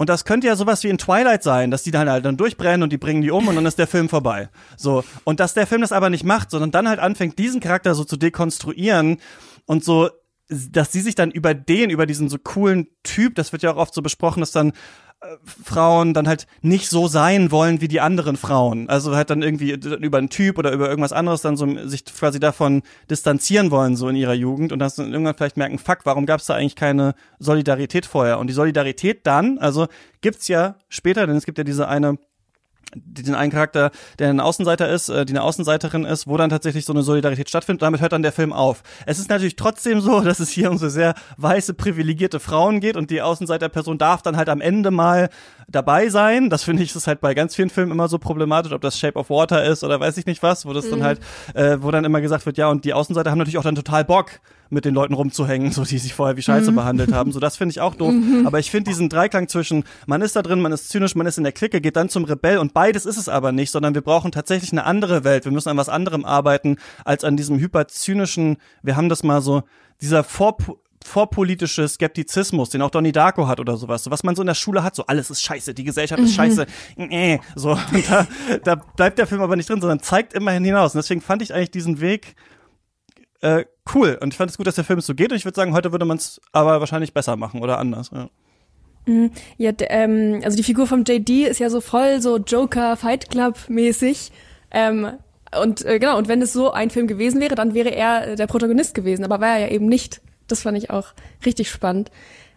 und das könnte ja sowas wie in Twilight sein, dass die dann halt dann durchbrennen und die bringen die um und dann ist der Film vorbei. So. Und dass der Film das aber nicht macht, sondern dann halt anfängt, diesen Charakter so zu dekonstruieren und so, dass sie sich dann über den, über diesen so coolen Typ, das wird ja auch oft so besprochen, dass dann Frauen dann halt nicht so sein wollen wie die anderen Frauen. Also halt dann irgendwie über einen Typ oder über irgendwas anderes dann so sich quasi davon distanzieren wollen, so in ihrer Jugend und dann irgendwann vielleicht merken, fuck, warum gab es da eigentlich keine Solidarität vorher? Und die Solidarität dann, also gibt's ja später, denn es gibt ja diese eine den einen Charakter, der ein Außenseiter ist, äh, die eine Außenseiterin ist, wo dann tatsächlich so eine Solidarität stattfindet. Damit hört dann der Film auf. Es ist natürlich trotzdem so, dass es hier um so sehr weiße, privilegierte Frauen geht und die Außenseiterperson darf dann halt am Ende mal dabei sein. Das finde ich ist halt bei ganz vielen Filmen immer so problematisch, ob das Shape of Water ist oder weiß ich nicht was, wo das mhm. dann halt, äh, wo dann immer gesagt wird, ja, und die Außenseiter haben natürlich auch dann total Bock, mit den Leuten rumzuhängen, so die sich vorher wie Scheiße mhm. behandelt haben. So das finde ich auch doof. Mhm. Aber ich finde diesen Dreiklang zwischen man ist da drin, man ist zynisch, man ist in der Clique, geht dann zum Rebell und beides ist es aber nicht, sondern wir brauchen tatsächlich eine andere Welt. Wir müssen an was anderem arbeiten als an diesem hyperzynischen. Wir haben das mal so dieser Vor vorpolitische Skeptizismus, den auch Donnie Darko hat oder sowas, so was man so in der Schule hat, so alles ist scheiße, die Gesellschaft ist mhm. scheiße, äh, so und da, da bleibt der Film aber nicht drin, sondern zeigt immerhin hinaus. Und deswegen fand ich eigentlich diesen Weg äh, cool und ich fand es gut, dass der Film so geht und ich würde sagen, heute würde man es aber wahrscheinlich besser machen oder anders. Ja. Mhm. Ja, ähm, also die Figur vom JD ist ja so voll so Joker Fight Club mäßig. Ähm, und äh, genau, und wenn es so ein Film gewesen wäre, dann wäre er äh, der Protagonist gewesen, aber war er ja eben nicht. Das fand ich auch richtig spannend.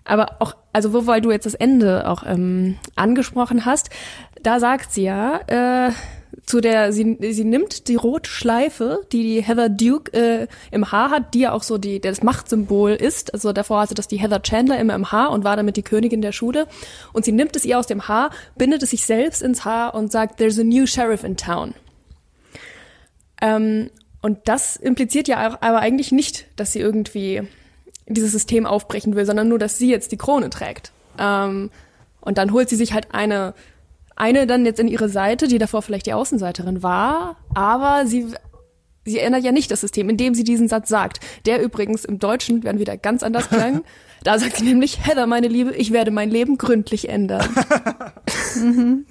Aber auch, also wo, weil du jetzt das Ende auch ähm, angesprochen hast, da sagt sie ja, äh, zu der, sie, sie nimmt die rote Schleife, die die Heather Duke äh, im Haar hat, die ja auch so die, das Machtsymbol ist. Also davor hatte das die Heather Chandler immer im Haar und war damit die Königin der Schule. Und sie nimmt es ihr aus dem Haar, bindet es sich selbst ins Haar und sagt, there's a new sheriff in town. Ähm, und das impliziert ja aber eigentlich nicht, dass sie irgendwie dieses System aufbrechen will, sondern nur, dass sie jetzt die Krone trägt. Ähm, und dann holt sie sich halt eine, eine dann jetzt in ihre Seite, die davor vielleicht die Außenseiterin war, aber sie, sie ändert ja nicht das System, indem sie diesen Satz sagt. Der übrigens im Deutschen werden wieder ganz anders klang. da sagt sie nämlich, Heather, meine Liebe, ich werde mein Leben gründlich ändern. mhm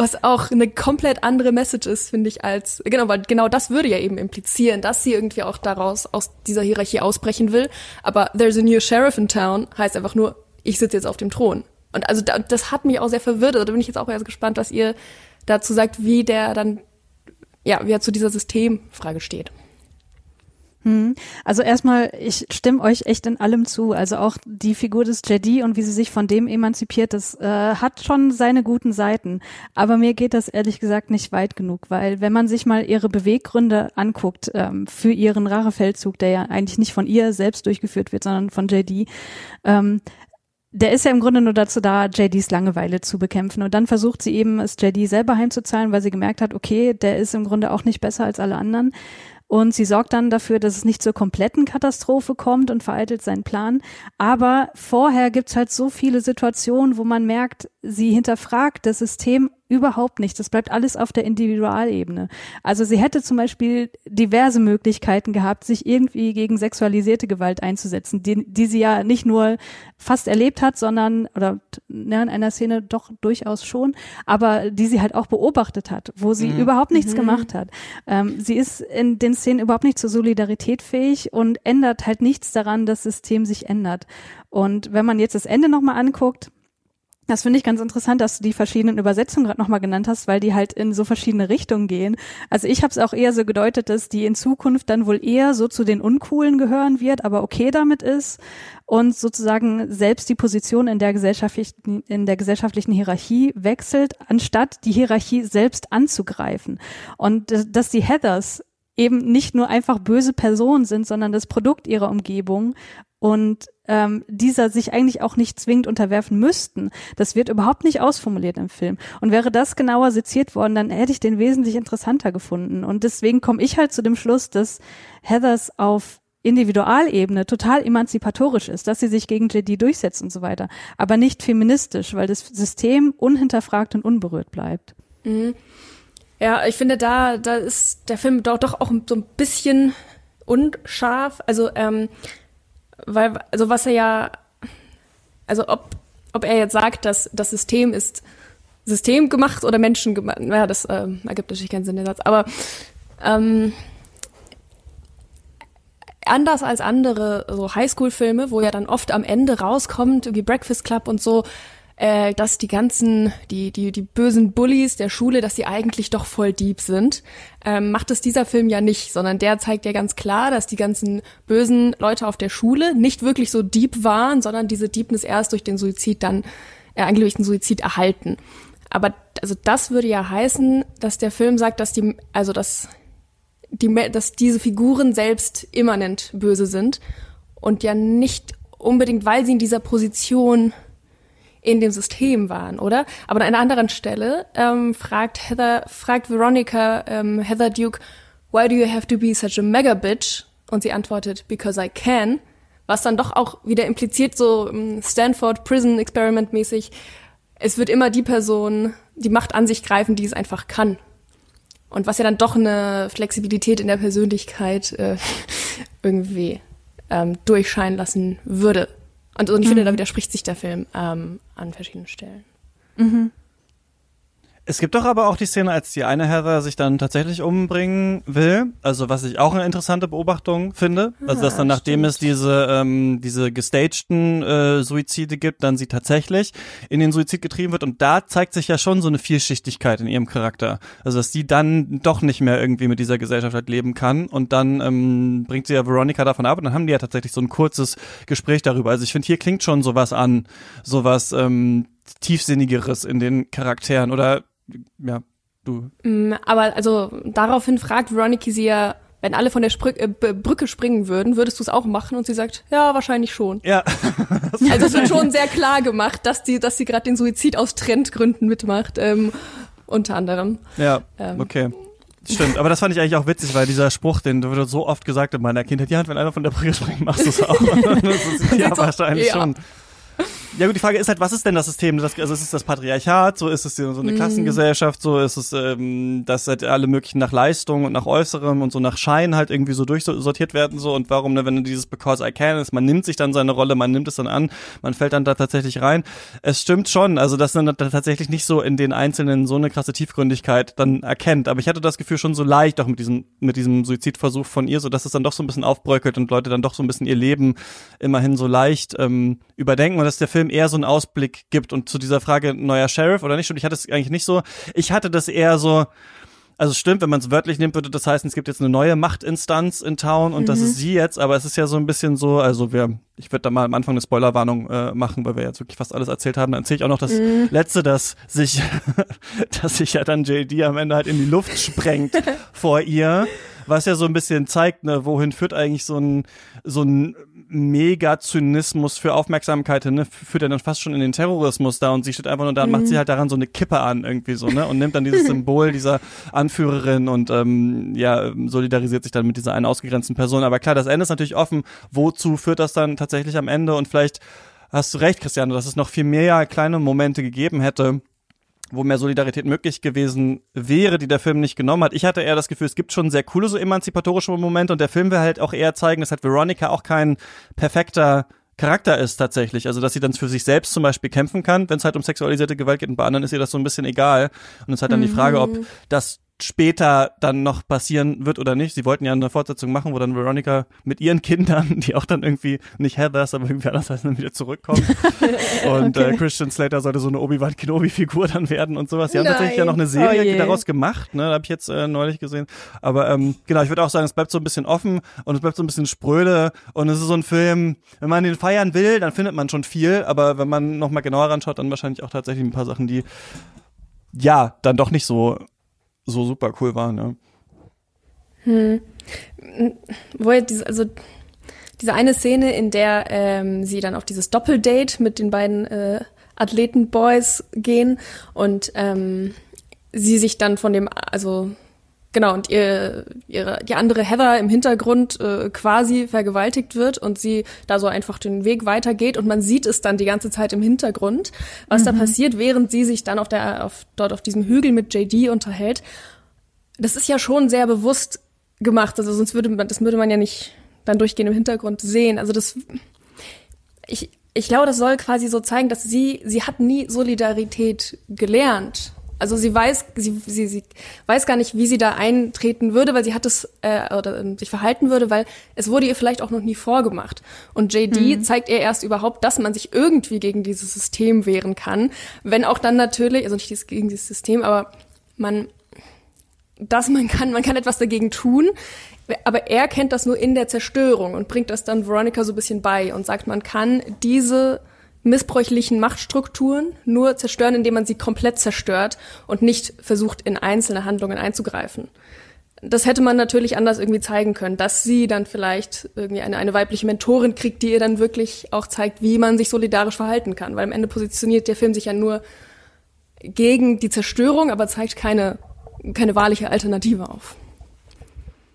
was auch eine komplett andere Message ist, finde ich, als, genau, weil genau das würde ja eben implizieren, dass sie irgendwie auch daraus, aus dieser Hierarchie ausbrechen will. Aber there's a new sheriff in town heißt einfach nur, ich sitze jetzt auf dem Thron. Und also da, das hat mich auch sehr verwirrt. Da bin ich jetzt auch erst gespannt, was ihr dazu sagt, wie der dann, ja, wie er zu dieser Systemfrage steht. Hm. Also erstmal, ich stimme euch echt in allem zu. Also auch die Figur des JD und wie sie sich von dem emanzipiert, das äh, hat schon seine guten Seiten. Aber mir geht das ehrlich gesagt nicht weit genug, weil wenn man sich mal ihre Beweggründe anguckt ähm, für ihren Rachefeldzug, der ja eigentlich nicht von ihr selbst durchgeführt wird, sondern von JD, ähm, der ist ja im Grunde nur dazu da, JDs Langeweile zu bekämpfen. Und dann versucht sie eben, es JD selber heimzuzahlen, weil sie gemerkt hat, okay, der ist im Grunde auch nicht besser als alle anderen. Und sie sorgt dann dafür, dass es nicht zur kompletten Katastrophe kommt und vereitelt seinen Plan. Aber vorher gibt's halt so viele Situationen, wo man merkt, sie hinterfragt das System überhaupt nicht. Das bleibt alles auf der Individualebene. Also sie hätte zum Beispiel diverse Möglichkeiten gehabt, sich irgendwie gegen sexualisierte Gewalt einzusetzen, die, die sie ja nicht nur fast erlebt hat, sondern, oder ne, in einer Szene doch durchaus schon, aber die sie halt auch beobachtet hat, wo sie mhm. überhaupt nichts mhm. gemacht hat. Ähm, sie ist in den Szenen überhaupt nicht zur Solidarität fähig und ändert halt nichts daran, dass das System sich ändert. Und wenn man jetzt das Ende nochmal anguckt, das finde ich ganz interessant, dass du die verschiedenen Übersetzungen gerade nochmal genannt hast, weil die halt in so verschiedene Richtungen gehen. Also ich habe es auch eher so gedeutet, dass die in Zukunft dann wohl eher so zu den Uncoolen gehören wird, aber okay damit ist und sozusagen selbst die Position in der gesellschaftlichen, in der gesellschaftlichen Hierarchie wechselt, anstatt die Hierarchie selbst anzugreifen. Und dass die Heathers eben nicht nur einfach böse Personen sind, sondern das Produkt ihrer Umgebung und ähm, dieser sich eigentlich auch nicht zwingend unterwerfen müssten. Das wird überhaupt nicht ausformuliert im Film. Und wäre das genauer seziert worden, dann hätte ich den wesentlich interessanter gefunden. Und deswegen komme ich halt zu dem Schluss, dass Heathers auf Individualebene total emanzipatorisch ist, dass sie sich gegen JD durchsetzt und so weiter, aber nicht feministisch, weil das System unhinterfragt und unberührt bleibt. Mhm. Ja, ich finde, da, da ist der Film doch, doch auch so ein bisschen unscharf. Also ähm, weil, also was er ja, also ob, ob er jetzt sagt, dass das System ist System gemacht oder Menschen gemacht, ja, das äh, ergibt natürlich keinen Sinn, der Satz, aber ähm, anders als andere so Highschool-Filme, wo ja dann oft am Ende rauskommt, wie Breakfast Club und so, äh, dass die ganzen, die, die, die bösen Bullies der Schule, dass sie eigentlich doch voll deep sind. Ähm, macht es dieser Film ja nicht, sondern der zeigt ja ganz klar, dass die ganzen bösen Leute auf der Schule nicht wirklich so deep waren, sondern diese Deepness erst durch den Suizid dann, äh, eigentlich durch den Suizid erhalten. Aber also das würde ja heißen, dass der Film sagt, dass die, also dass die, dass diese Figuren selbst immanent böse sind und ja nicht unbedingt, weil sie in dieser Position in dem System waren, oder? Aber an einer anderen Stelle ähm, fragt Heather, fragt Veronica ähm, Heather Duke, why do you have to be such a mega bitch? Und sie antwortet, because I can. Was dann doch auch wieder impliziert, so ähm, Stanford Prison Experiment mäßig, es wird immer die Person die Macht an sich greifen, die es einfach kann. Und was ja dann doch eine Flexibilität in der Persönlichkeit äh, irgendwie ähm, durchscheinen lassen würde. Und, und ich mhm. finde, da widerspricht sich der Film ähm, an verschiedenen Stellen. Mhm. Es gibt doch aber auch die Szene, als die eine Heather sich dann tatsächlich umbringen will. Also was ich auch eine interessante Beobachtung finde. Also dass dann Ah, nachdem stimmt. es diese ähm, diese gestagten äh, Suizide gibt, dann sie tatsächlich in den Suizid getrieben wird. Und da zeigt sich ja schon so eine Vielschichtigkeit in ihrem Charakter. Also dass sie dann doch nicht mehr irgendwie mit dieser Gesellschaft halt leben kann. Und dann ähm, bringt sie ja Veronica davon ab. Und dann haben die ja tatsächlich so ein kurzes Gespräch darüber. Also ich finde, hier klingt schon sowas an, sowas ähm, tiefsinnigeres in den Charakteren oder ja, du. Mm, Aber also daraufhin fragt Veronica sie ja, wenn alle von der Sprü äh, Brücke springen würden, würdest du es auch machen? Und sie sagt, ja, wahrscheinlich schon. Ja, Also es wird schon sehr klar gemacht, dass die, dass sie gerade den Suizid aus Trendgründen mitmacht, ähm, unter anderem. ja, Ähm. okay. Stimmt, aber das fand ich eigentlich auch witzig, weil dieser Spruch, den wurde so oft gesagt in meiner Kindheit, ja, wenn einer von der Brücke springt, machst du es auch. ja, wahrscheinlich ja. schon. Ja gut, die Frage ist halt, was ist denn das System? Das, also ist es das Patriarchat, so ist es so Mhm. eine Klassengesellschaft, so ist es, ähm, dass halt alle möglichen nach Leistung und nach Äußerem und so nach Schein halt irgendwie so durchsortiert werden so und warum, ne, wenn dieses Because I Can ist, man nimmt sich dann seine Rolle, man nimmt es dann an, man fällt dann da tatsächlich rein. Es stimmt schon, also dass man da tatsächlich nicht so in den Einzelnen so eine krasse Tiefgründigkeit dann erkennt, aber ich hatte das Gefühl schon so leicht auch mit diesem, mit diesem Suizidversuch von ihr, so dass es dann doch so ein bisschen aufbröckelt und Leute dann doch so ein bisschen ihr Leben immerhin so leicht ähm, überdenken und dass der Film eher so einen Ausblick gibt und zu dieser Frage neuer Sheriff oder nicht? Und ich hatte es eigentlich nicht so, ich hatte das eher so, also stimmt, wenn man es wörtlich nimmt, würde das heißen, es gibt jetzt eine neue Machtinstanz in Town und das ist sie jetzt, aber es ist ja so ein bisschen so, also wir, ich würde da mal am Anfang eine Spoilerwarnung äh, machen, weil wir jetzt wirklich fast alles erzählt haben. Dann erzähle ich auch noch das letzte, dass sich, dass sich ja dann JD am Ende halt in die Luft sprengt vor ihr, was ja so ein bisschen zeigt, ne, wohin führt eigentlich so ein so ein Mega-Zynismus für Aufmerksamkeit hin, ne, führt ja dann fast schon in den Terrorismus da und sie steht einfach nur da und macht sie halt daran so eine Kippe an irgendwie so, ne, und nimmt dann dieses Symbol dieser Anführerin und ähm, ja, solidarisiert sich dann mit dieser einen ausgegrenzten Person. Aber klar, das Ende ist natürlich offen, wozu führt das dann tatsächlich am Ende? Und vielleicht hast du recht, Christiane, dass es noch viel mehr kleine Momente gegeben hätte, wo mehr Solidarität möglich gewesen wäre, die der Film nicht genommen hat. Ich hatte eher das Gefühl, es gibt schon sehr coole so emanzipatorische Momente und der Film will halt auch eher zeigen, dass halt Veronica auch kein perfekter Charakter ist tatsächlich. Also, dass sie dann für sich selbst zum Beispiel kämpfen kann, wenn es halt um sexualisierte Gewalt geht und bei anderen ist ihr das so ein bisschen egal. Und es ist halt dann die Frage, ob das später dann noch passieren wird oder nicht. Sie wollten ja eine Fortsetzung machen, wo dann Veronica mit ihren Kindern, die auch dann irgendwie nicht Heathers, aber irgendwie anders heißen, dann wieder zurückkommen. Und äh, Christian Slater sollte so eine Obi-Wan Kenobi-Figur dann werden und sowas. Die haben Nein. tatsächlich ja noch eine Serie Oh daraus gemacht, ne? Habe ich jetzt äh, neulich gesehen. Aber ähm, genau, ich würde auch sagen, es bleibt so ein bisschen offen und es bleibt so ein bisschen spröde und es ist so ein Film, wenn man den feiern will, dann findet man schon viel, aber wenn man noch mal genauer ranschaut, dann wahrscheinlich auch tatsächlich ein paar Sachen, die ja dann doch nicht so so super cool waren. Ne? Wo er diese, also diese eine Szene, in der ähm, sie dann auf dieses Doppeldate mit den beiden äh, Athletenboys gehen und ähm, sie sich dann von dem, also genau, und ihr, ihre, die andere Heather im Hintergrund äh, quasi vergewaltigt wird und sie da so einfach den Weg weitergeht und man sieht es dann die ganze Zeit im Hintergrund, was da passiert, während sie sich dann auf der, auf, dort auf diesem Hügel mit JD unterhält. Das ist ja schon sehr bewusst gemacht, also sonst würde man, das würde man ja nicht dann durchgehend im Hintergrund sehen. Also das, ich, ich glaube, das soll quasi so zeigen, dass sie, sie hat nie Solidarität gelernt. Also sie weiß, sie, sie, sie weiß gar nicht, wie sie da eintreten würde, weil sie hat es äh, oder ähm, sich verhalten würde, weil es wurde ihr vielleicht auch noch nie vorgemacht. Und JD zeigt ihr erst überhaupt, dass man sich irgendwie gegen dieses System wehren kann, wenn auch dann natürlich, also nicht gegen dieses System, aber man, dass man kann, man kann etwas dagegen tun, aber er kennt das nur in der Zerstörung und bringt das dann Veronica so ein bisschen bei und sagt, man kann diese missbräuchlichen Machtstrukturen nur zerstören, indem man sie komplett zerstört und nicht versucht, in einzelne Handlungen einzugreifen. Das hätte man natürlich anders irgendwie zeigen können, dass sie dann vielleicht irgendwie eine, eine weibliche Mentorin kriegt, die ihr dann wirklich auch zeigt, wie man sich solidarisch verhalten kann. Weil am Ende positioniert der Film sich ja nur gegen die Zerstörung, aber zeigt keine, keine wahrliche Alternative auf.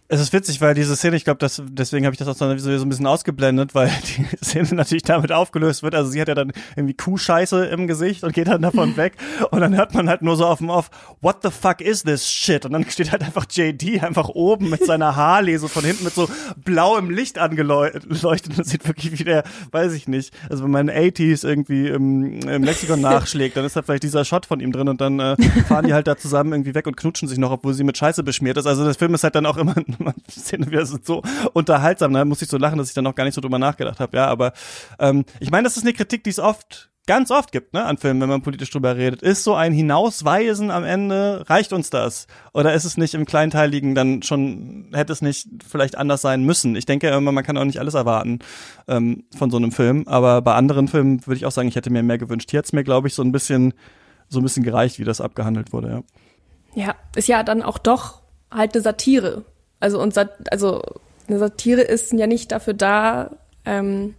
Es ist witzig, weil diese Szene, ich glaube, das, deswegen habe ich das auch so ein bisschen ausgeblendet, weil die Szene natürlich damit aufgelöst wird. Also sie hat ja dann irgendwie Kuhscheiße im Gesicht und geht dann davon weg. Und dann hört man halt nur so auf dem Off, what the fuck is this shit? Und dann steht halt einfach JD einfach oben mit seiner Harley so von hinten mit so blauem Licht angeleuchtet und sieht wirklich wie der, weiß ich nicht, also wenn man 80s irgendwie im, im Lexikon nachschlägt, dann ist da vielleicht dieser Shot von ihm drin und dann äh, fahren die halt da zusammen irgendwie weg und knutschen sich noch, obwohl sie mit Scheiße beschmiert ist. Also das Film ist halt dann auch immer Szene wieder so unterhaltsam. Da muss ich so lachen, dass ich dann noch gar nicht so drüber nachgedacht habe. Ja, aber ähm, ich meine, das ist eine Kritik, die es oft ganz oft gibt, ne, an Filmen, wenn man politisch drüber redet. Ist so ein Hinausweisen am Ende, reicht uns das? Oder ist es nicht im Kleinteiligen dann schon, hätte es nicht vielleicht anders sein müssen? Ich denke immer, man kann auch nicht alles erwarten ähm, von so einem Film, aber bei anderen Filmen würde ich auch sagen, ich hätte mir mehr gewünscht. Hier hat es mir, glaube ich, so ein bisschen, so ein bisschen gereicht, wie das abgehandelt wurde, ja. Ja, ist ja dann auch doch halt eine Satire. Also, und Sat also eine Satire ist ja nicht dafür da, ähm,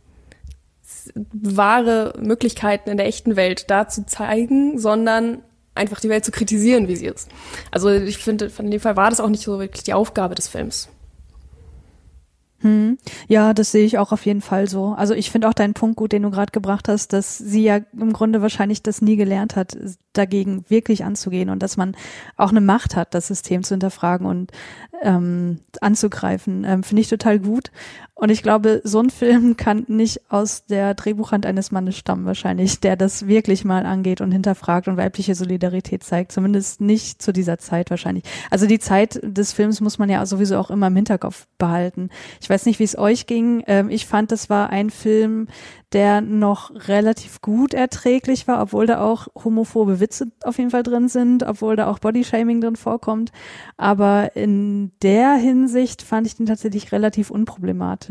wahre Möglichkeiten in der echten Welt da zu zeigen, sondern einfach die Welt zu kritisieren, wie sie ist. Also ich finde, von dem Fall war das auch nicht so wirklich die Aufgabe des Films. Hm. Ja, das sehe ich auch auf jeden Fall so. Also ich finde auch deinen Punkt gut, den du gerade gebracht hast, dass sie ja im Grunde wahrscheinlich das nie gelernt hat, dagegen wirklich anzugehen und dass man auch eine Macht hat, das System zu hinterfragen und ähm, anzugreifen. Ähm, finde ich total gut. Und ich glaube, so ein Film kann nicht aus der Drehbuchhand eines Mannes stammen, wahrscheinlich, der das wirklich mal angeht und hinterfragt und weibliche Solidarität zeigt. Zumindest nicht zu dieser Zeit wahrscheinlich. Also die Zeit des Films muss man ja sowieso auch immer im Hinterkopf behalten. Ich weiß nicht, wie es euch ging. Ähm, ich fand, das war ein Film, der noch relativ gut erträglich war, obwohl da auch homophobe Witze auf jeden Fall drin sind, obwohl da auch Bodyshaming drin vorkommt. Aber in der Hinsicht fand ich den tatsächlich relativ unproblematisch.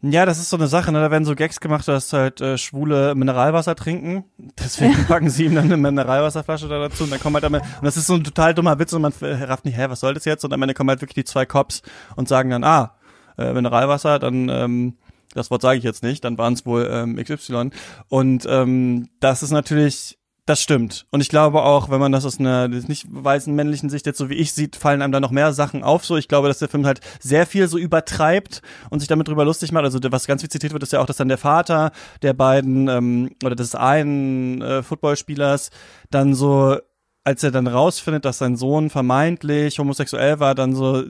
Ja, das ist so eine Sache, ne? da werden so Gags gemacht, dass halt äh, Schwule Mineralwasser trinken. Deswegen ja. packen sie ihm dann eine Mineralwasserflasche da dazu und dann kommen halt damit, und das ist so ein total dummer Witz und man rafft nicht, hä, was soll das jetzt? Und am Ende kommen halt wirklich die zwei Cops und sagen dann, ah, äh, Mineralwasser, dann ähm, das Wort sage ich jetzt nicht, dann waren es wohl ähm, XY. Und ähm, das ist natürlich das stimmt. Und ich glaube auch, wenn man das aus einer nicht weißen männlichen Sicht jetzt so wie ich sieht, fallen einem da noch mehr Sachen auf. So, ich glaube, dass der Film halt sehr viel so übertreibt und sich damit drüber lustig macht. Also was ganz viel zitiert wird, ist ja auch, dass dann der Vater der beiden ähm, oder des einen äh, Footballspielers dann so als er dann rausfindet, dass sein Sohn vermeintlich homosexuell war, dann so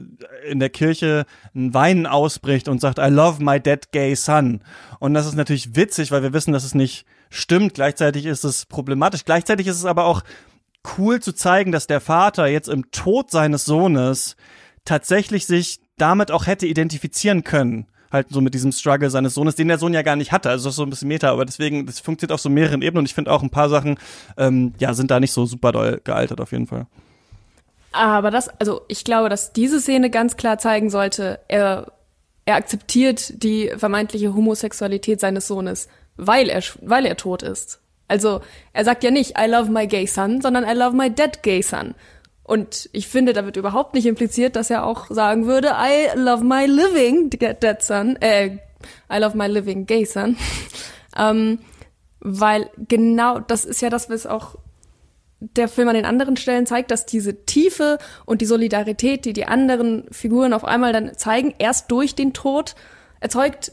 in der Kirche ein Weinen ausbricht und sagt, I love my dead gay son. Und das ist natürlich witzig, weil wir wissen, dass es nicht stimmt. Gleichzeitig ist es problematisch. Gleichzeitig ist es aber auch cool zu zeigen, dass der Vater jetzt im Tod seines Sohnes tatsächlich sich damit auch hätte identifizieren können halt so mit diesem Struggle seines Sohnes, den der Sohn ja gar nicht hatte. Also das ist so ein bisschen Meta, aber deswegen, das funktioniert auf so mehreren Ebenen und ich finde auch ein paar Sachen, ähm, ja, sind da nicht so super doll gealtert auf jeden Fall. Aber das, also ich glaube, dass diese Szene ganz klar zeigen sollte, er, er akzeptiert die vermeintliche Homosexualität seines Sohnes, weil er, weil er tot ist. Also er sagt ja nicht, I love my gay son, sondern I love my dead gay son. Und ich finde, da wird überhaupt nicht impliziert, dass er auch sagen würde, I love my living dead son, äh, I love my living gay son. ähm, weil genau das ist ja das, was auch der Film an den anderen Stellen zeigt, dass diese Tiefe und die Solidarität, die die anderen Figuren auf einmal dann zeigen, erst durch den Tod erzeugt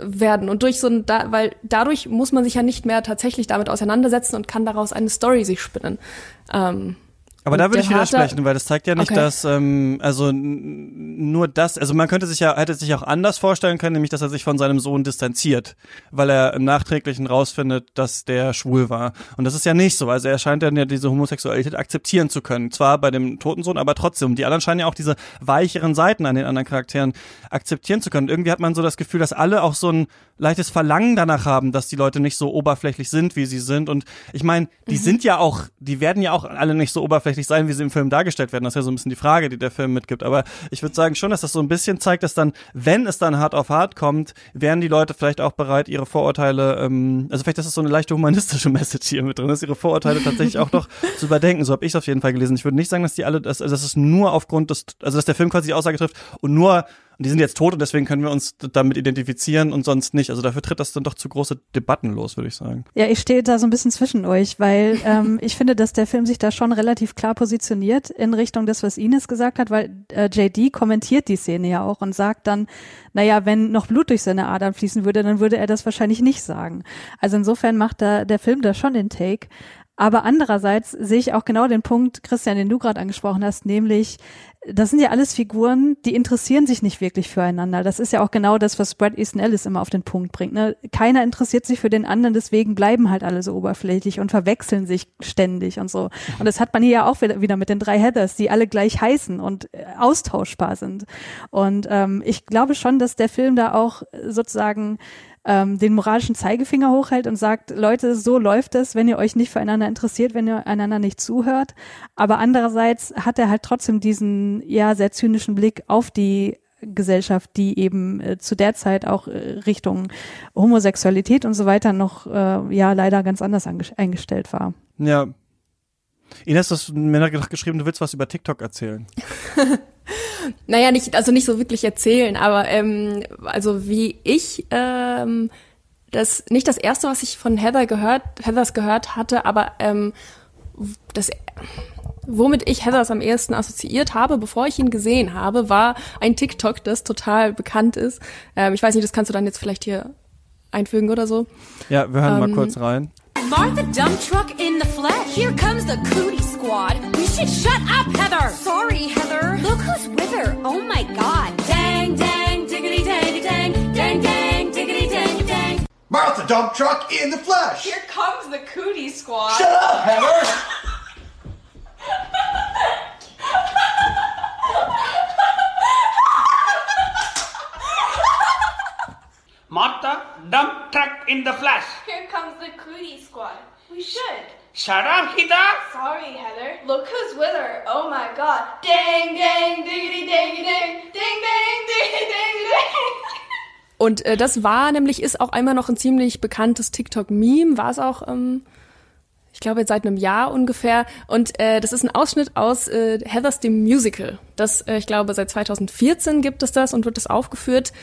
werden und durch so ein, da, weil dadurch muss man sich ja nicht mehr tatsächlich damit auseinandersetzen und kann daraus eine Story sich spinnen. Ähm, aber da würde ich widersprechen, weil das zeigt ja nicht, okay. dass ähm, also nur das, also man könnte sich ja hätte sich auch anders vorstellen können, nämlich dass er sich von seinem Sohn distanziert, weil er im Nachträglichen rausfindet, dass der schwul war. Und das ist ja nicht so, also er scheint dann ja diese Homosexualität akzeptieren zu können, zwar bei dem toten Sohn, aber trotzdem. Die anderen scheinen ja auch diese weicheren Seiten an den anderen Charakteren akzeptieren zu können. Irgendwie hat man so das Gefühl, dass alle auch so ein leichtes Verlangen danach haben, dass die Leute nicht so oberflächlich sind, wie sie sind. Und ich meine, die mhm. sind ja auch, die werden ja auch alle nicht so oberflächlich oberflächlich sein, wie sie im Film dargestellt werden. Das ist ja so ein bisschen die Frage, die der Film mitgibt. Aber ich würde sagen schon, dass das so ein bisschen zeigt, dass dann, wenn es dann hart auf hart kommt, wären die Leute vielleicht auch bereit, ihre Vorurteile, ähm, also vielleicht ist das so eine leichte humanistische Message hier mit drin, dass ihre Vorurteile tatsächlich auch noch zu überdenken. So habe ich es auf jeden Fall gelesen. Ich würde nicht sagen, dass die alle, dass, also dass es nur aufgrund des, also dass der Film quasi die Aussage trifft und nur Und die sind jetzt tot und deswegen können wir uns damit identifizieren und sonst nicht. Also dafür tritt das dann doch zu große Debatten los, würde ich sagen. Ja, ich stehe da so ein bisschen zwischen euch, weil ähm, ich finde, dass der Film sich da schon relativ klar positioniert in Richtung des, was Ines gesagt hat, weil äh, JD kommentiert die Szene ja auch und sagt dann, naja, wenn noch Blut durch seine Adern fließen würde, dann würde er das wahrscheinlich nicht sagen. Also insofern macht da der Film da schon den Take. Aber andererseits sehe ich auch genau den Punkt, Christian, den du gerade angesprochen hast, nämlich, das sind ja alles Figuren, die interessieren sich nicht wirklich füreinander. Das ist ja auch genau das, was Brad Easton Ellis immer auf den Punkt bringt. Ne? Keiner interessiert sich für den anderen, deswegen bleiben halt alle so oberflächlich und verwechseln sich ständig und so. Und das hat man hier ja auch wieder mit den drei Heathers, die alle gleich heißen und äh, austauschbar sind. Und ähm, ich glaube schon, dass der Film da auch sozusagen ähm, den moralischen Zeigefinger hochhält und sagt, Leute, so läuft es, wenn ihr euch nicht füreinander interessiert, wenn ihr einander nicht zuhört. Aber andererseits hat er halt trotzdem diesen, ja, sehr zynischen Blick auf die Gesellschaft, die eben äh, zu der Zeit auch äh, Richtung Homosexualität und so weiter noch, äh, ja, leider ganz anders eingestellt war. Ja. Ines, du hast mir noch geschrieben, du willst was über TikTok erzählen. naja, nicht, also nicht so wirklich erzählen, aber ähm, also wie ich ähm, das nicht das erste, was ich von Heather gehört, Heathers gehört hatte, aber ähm, das womit ich Heathers am ehesten assoziiert habe, bevor ich ihn gesehen habe, war ein TikTok, das total bekannt ist. Ähm, ich weiß nicht, das kannst du dann jetzt vielleicht hier einfügen oder so. Ja, wir hören ähm, mal kurz rein. Martha Dump Truck in the flesh. Here comes the cootie squad. We should shut up, Heather. Sorry, Heather. Look who's with her. Oh my god. Dang, dang, diggity, dang, dang, dang, dang, diggity, dang, dang. Martha Dump Truck in the flesh. Here comes the cootie squad. Shut up, Heather. Martha, dump truck in the flash. Here comes the cootie squad. We should. Shut up, Heather. Sorry, Heather. Look who's with her. Oh my god. Dang, dang, diggity, dangy, dang. Dang, dang, diggity, dangy, dang. Und äh, das war nämlich, ist auch einmal noch ein ziemlich bekanntes TikTok-Meme, war es auch, ähm, ich glaube, jetzt seit einem Jahr ungefähr. Und äh, das ist ein Ausschnitt aus äh, Heathers dem Musical. Das, äh, ich glaube, seit 2014 gibt es das und wird das aufgeführt.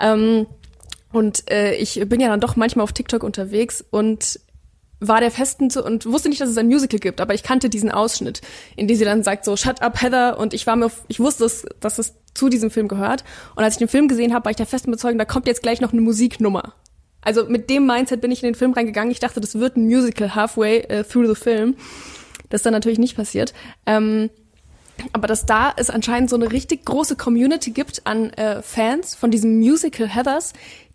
Ähm, und äh, ich bin ja dann doch manchmal auf TikTok unterwegs und war der festen zu, und wusste nicht, dass es ein Musical gibt, aber ich kannte diesen Ausschnitt, in dem sie dann sagt so Shut up Heather und ich war mir ich wusste es, dass es zu diesem Film gehört und als ich den Film gesehen habe, war ich der festen Bezeugung, da kommt jetzt gleich noch eine Musiknummer. Also mit dem Mindset bin ich in den Film reingegangen. Ich dachte, das wird ein Musical halfway uh, through the film. Das ist dann natürlich nicht passiert. Ähm, aber dass da es anscheinend so eine richtig große Community gibt an äh, Fans von diesem Musical Heathers,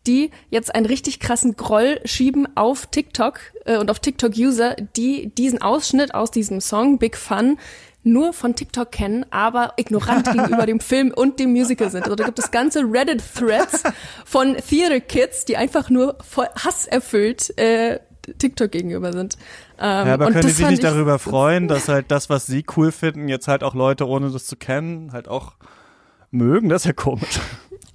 die jetzt einen richtig krassen Groll schieben auf TikTok äh, und auf TikTok-User, die diesen Ausschnitt aus diesem Song Big Fun nur von TikTok kennen, aber ignorant gegenüber dem Film und dem Musical sind. Also da gibt es ganze Reddit-Threads von Theater Kids, die einfach nur voll Hass erfüllt äh, TikTok gegenüber sind. Ähm, ja, aber können die sich nicht darüber freuen, dass halt das, was sie cool finden, jetzt halt auch Leute, ohne das zu kennen, halt auch mögen? Das ist ja komisch.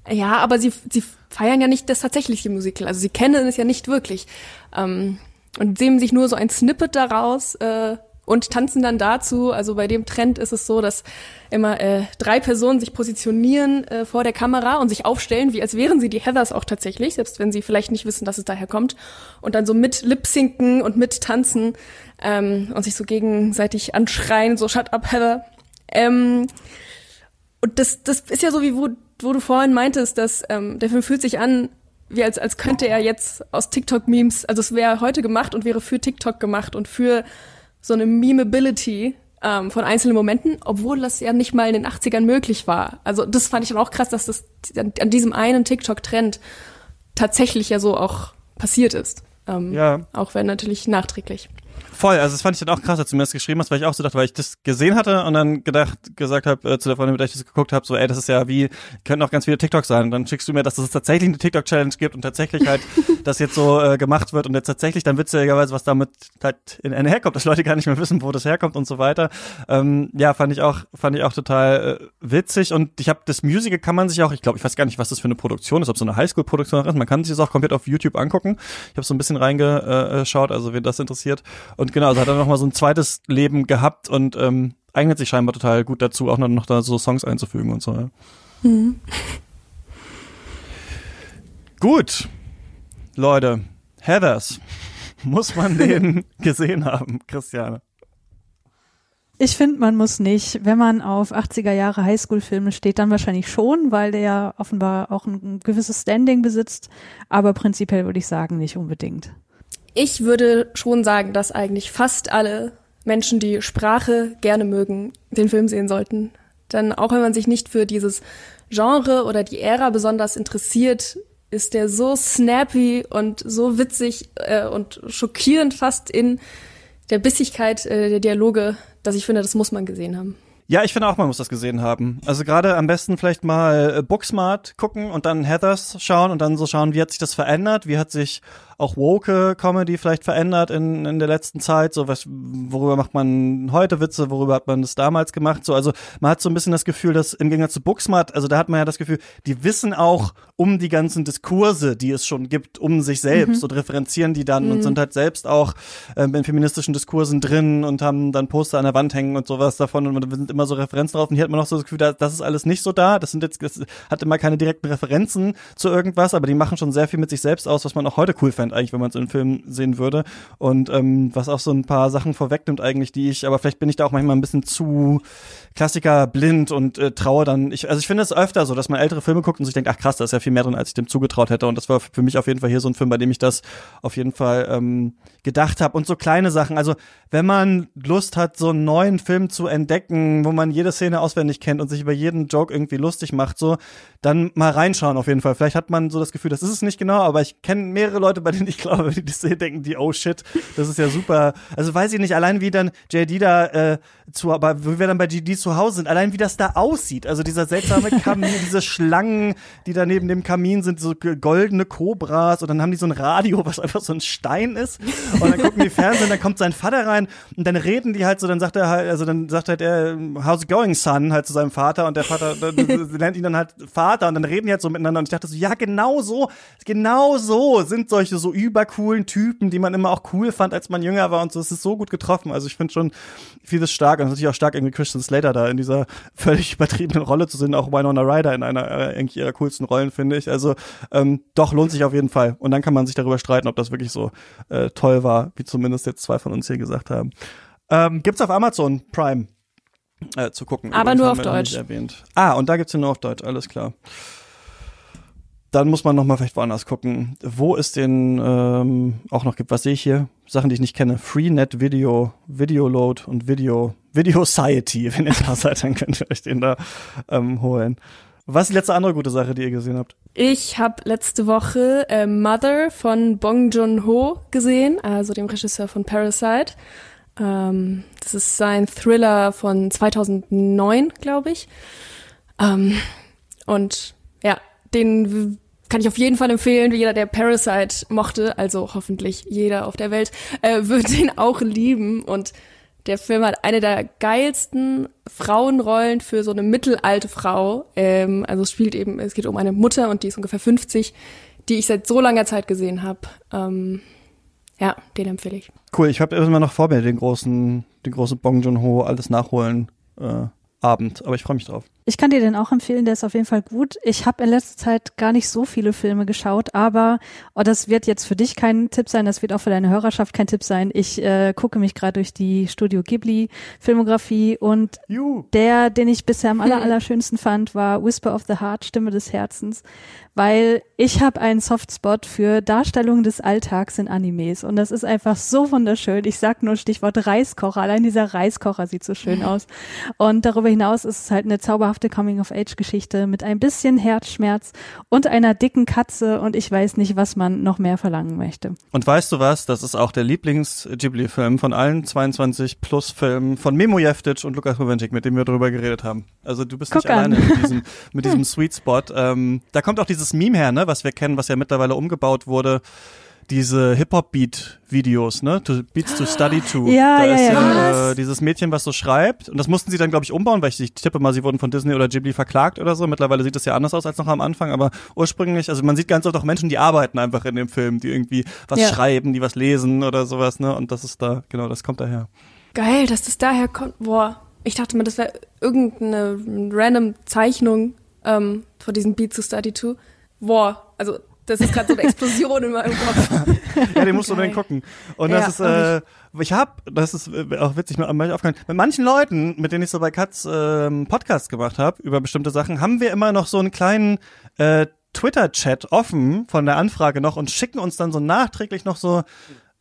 Ja, aber sie, sie feiern ja nicht das tatsächliche Musical. Also sie kennen es ja nicht wirklich. Ähm, und sehen sich nur so ein Snippet daraus äh, und tanzen dann dazu. Also bei dem Trend ist es so, dass immer äh, drei Personen sich positionieren äh, vor der Kamera und sich aufstellen, wie als wären sie die Heathers auch tatsächlich, selbst wenn sie vielleicht nicht wissen, dass es daher kommt. Und dann so mit Lip-Sinken und mit tanzen ähm, und sich so gegenseitig anschreien, so Shut up, Heather. Ähm, und das, das ist ja so wie wo wo du vorhin meintest, dass ähm, der Film fühlt sich an, wie als, als könnte er jetzt aus TikTok-Memes, also es wäre heute gemacht und wäre für TikTok gemacht und für so eine Memeability ähm, von einzelnen Momenten, obwohl das ja nicht mal in den 80ern möglich war. Also das fand ich dann auch krass, dass das an, diesem einen TikTok-Trend tatsächlich ja so auch passiert ist. Ähm, ja. Auch wenn natürlich nachträglich. Voll, also das fand ich dann auch krass, als du mir das geschrieben hast, weil ich auch so dachte, weil ich das gesehen hatte und dann gedacht, gesagt habe äh, zu der Freundin, mit der ich das geguckt habe, so, ey, das ist ja wie, könnten auch ganz viele TikToks sein. Und dann schickst du mir, dass es tatsächlich eine TikTok-Challenge gibt und tatsächlich halt das jetzt so äh, gemacht wird und jetzt tatsächlich dann witzigerweise, was damit halt in Ende herkommt, dass Leute gar nicht mehr wissen, wo das herkommt und so weiter. Ähm, ja, fand ich auch, fand ich auch total äh, witzig und ich habe das Musical kann man sich auch, ich glaube, ich weiß gar nicht, was das für eine Produktion ist, ob so eine Highschool-Produktion ist. Man kann sich das auch komplett auf YouTube angucken. Ich habe so ein bisschen reingeschaut, also wen das interessiert. Und genau, also hat er noch mal so ein zweites Leben gehabt und ähm, eignet sich scheinbar total gut dazu, auch noch, noch da so Songs einzufügen und so. Ja. Mhm. Gut, Leute, Heathers, muss man den gesehen haben, Christiane? Ich finde, man muss nicht. Wenn man auf 80er Jahre Highschool-Filme steht, dann wahrscheinlich schon, weil der ja offenbar auch ein gewisses Standing besitzt. Aber prinzipiell würde ich sagen, nicht unbedingt. Ich würde schon sagen, dass eigentlich fast alle Menschen, die Sprache gerne mögen, den Film sehen sollten. Denn auch wenn man sich nicht für dieses Genre oder die Ära besonders interessiert, ist der so snappy und so witzig äh, und schockierend fast in der Bissigkeit äh, der Dialoge, dass ich finde, das muss man gesehen haben. Ja, ich finde auch, man muss das gesehen haben. Also gerade am besten vielleicht mal äh, Booksmart gucken und dann Heathers schauen und dann so schauen, wie hat sich das verändert, wie hat sich auch woke Comedy vielleicht verändert in, in der letzten Zeit, so was, worüber macht man heute Witze, worüber hat man das damals gemacht, so, also man hat so ein bisschen das Gefühl, dass im Gegensatz zu Booksmart, also da hat man ja das Gefühl, die wissen auch um die ganzen Diskurse, die es schon gibt, um sich selbst. Mhm. und referenzieren die dann mhm. und sind halt selbst auch ähm, in feministischen Diskursen drin und haben dann Poster an der Wand hängen und sowas davon und man sind immer so Referenzen drauf und hier hat man auch so das Gefühl, da, das ist alles nicht so da, das sind jetzt, das hat immer keine direkten Referenzen zu irgendwas, aber die machen schon sehr viel mit sich selbst aus, was man auch heute cool fände eigentlich, wenn man es in Film sehen würde. Und ähm, was auch so ein paar Sachen vorwegnimmt eigentlich, die ich, aber vielleicht bin ich da auch manchmal ein bisschen zu Klassiker blind und äh, traue dann. Ich, also ich finde es öfter so, dass man ältere Filme guckt und sich denkt, ach krass, da ist ja viel mehr drin, als ich dem zugetraut hätte. Und das war für mich auf jeden Fall hier so ein Film, bei dem ich das auf jeden Fall ähm, gedacht habe. Und so kleine Sachen. Also wenn man Lust hat, so einen neuen Film zu entdecken, wo man jede Szene auswendig kennt und sich über jeden Joke irgendwie lustig macht, so, dann mal reinschauen auf jeden Fall. Vielleicht hat man so das Gefühl, das ist es nicht genau, aber ich kenne mehrere Leute, bei denen ich glaube, die das sehen, denken die, oh shit, das ist ja super. Also weiß ich nicht, allein wie dann JD da äh, zu, aber wie wir dann bei GD zu Hause sind, allein wie das da aussieht. Also dieser seltsame Kamin, diese Schlangen, die da neben dem Kamin sind, so goldene Kobras und dann haben die so ein Radio, was einfach so ein Stein ist. Und dann gucken die Fernsehen, dann kommt sein Vater rein und dann reden die halt so, dann sagt er halt, also dann sagt halt er, how's it going, son, halt zu seinem Vater und der Vater nennt ihn dann halt Vater und dann reden die halt so miteinander und ich dachte so, ja, genau so, genau so sind solche so übercoolen Typen, die man immer auch cool fand, als man jünger war und so. Es ist so gut getroffen. Also ich finde schon vieles stark und natürlich auch stark irgendwie Christian Slater da in dieser völlig übertriebenen Rolle zu sehen, auch Winona Ryder in einer äh, eigentlich ihrer coolsten Rollen, finde ich. Also ähm, doch, lohnt sich auf jeden Fall. Und dann kann man sich darüber streiten, ob das wirklich so äh, toll war, wie zumindest jetzt zwei von uns hier gesagt haben. Ähm, gibt's auf Amazon Prime äh, zu gucken. Aber nur auf Deutsch. Erwähnt. Ah, und da gibt's ihn nur auf Deutsch, alles klar dann muss man noch mal vielleicht woanders gucken, wo es den ähm, auch noch gibt. Was sehe ich hier? Sachen, die ich nicht kenne. Freenet Video, Videoload und Video, Video Society. Wenn ihr da seid, dann könnt ihr euch den da ähm, holen. Was ist die letzte andere gute Sache, die ihr gesehen habt? Ich habe letzte Woche äh, Mother von Bong Joon-ho gesehen, also dem Regisseur von Parasite. Ähm, das ist sein Thriller von 2009, glaube ich. Ähm, und ja, den kann ich auf jeden Fall empfehlen. Jeder, der Parasite mochte, also hoffentlich jeder auf der Welt, äh, wird ihn auch lieben. Und der Film hat eine der geilsten Frauenrollen für so eine mittelalte Frau. Ähm, also es spielt eben, es geht um eine Mutter und die ist ungefähr 50, die ich seit so langer Zeit gesehen habe. Ähm, ja, den empfehle ich. Cool, ich habe immer noch vor mir den großen, den großen Bong Joon-ho alles nachholen. Äh, Abend, aber ich freue mich drauf. Ich kann dir den auch empfehlen, der ist auf jeden Fall gut. Ich habe in letzter Zeit gar nicht so viele Filme geschaut, aber oh, das wird jetzt für dich kein Tipp sein, das wird auch für deine Hörerschaft kein Tipp sein. Ich äh, gucke mich gerade durch die Studio Ghibli Filmografie und Juh. der, den ich bisher am aller, allerschönsten fand, war Whisper of the Heart, Stimme des Herzens weil ich habe einen Softspot für Darstellungen des Alltags in Animes und das ist einfach so wunderschön. Ich sag nur Stichwort Reiskocher. Allein dieser Reiskocher sieht so schön aus. Und darüber hinaus ist es halt eine zauberhafte Coming-of-Age-Geschichte mit ein bisschen Herzschmerz und einer dicken Katze und ich weiß nicht, was man noch mehr verlangen möchte. Und weißt du was? Das ist auch der Lieblings-Ghibli-Film von allen 22 plus Filmen von Memo Jeftic und Lukas Roventik, mit dem wir darüber geredet haben. Also du bist Guck nicht an. alleine mit diesem, mit diesem Sweet Spot. Ähm, da kommt auch dieses dieses Meme her, ne, was wir kennen, was ja mittlerweile umgebaut wurde, diese Hip-Hop-Beat-Videos, ne? To, Beats to Study to. Ja, da ja, ist ja. äh, dieses Mädchen, was so schreibt. Und das mussten sie dann, glaube ich, umbauen, weil ich, ich tippe mal, sie wurden von Disney oder Ghibli verklagt oder so. Mittlerweile sieht das ja anders aus als noch am Anfang, aber ursprünglich, also man sieht ganz oft auch Menschen, die arbeiten einfach in dem Film, die irgendwie was Ja. schreiben, die was lesen oder sowas, ne? Und das ist da, genau, das kommt daher. Geil, dass das daher kommt. Boah, ich dachte mal, das wäre irgendeine random Zeichnung ähm, von diesem Beat to Study to. Boah, also Das ist gerade so eine Explosion in meinem Kopf. ja, den musst du unbedingt gucken. Und das Ja, ist, äh, ich hab, das ist äh, auch witzig, aufgefallen, mit manchen Leuten, mit denen ich so bei Katz ähm, Podcast gemacht habe, über bestimmte Sachen, haben wir immer noch so einen kleinen äh, Twitter-Chat offen von der Anfrage noch und schicken uns dann so nachträglich noch so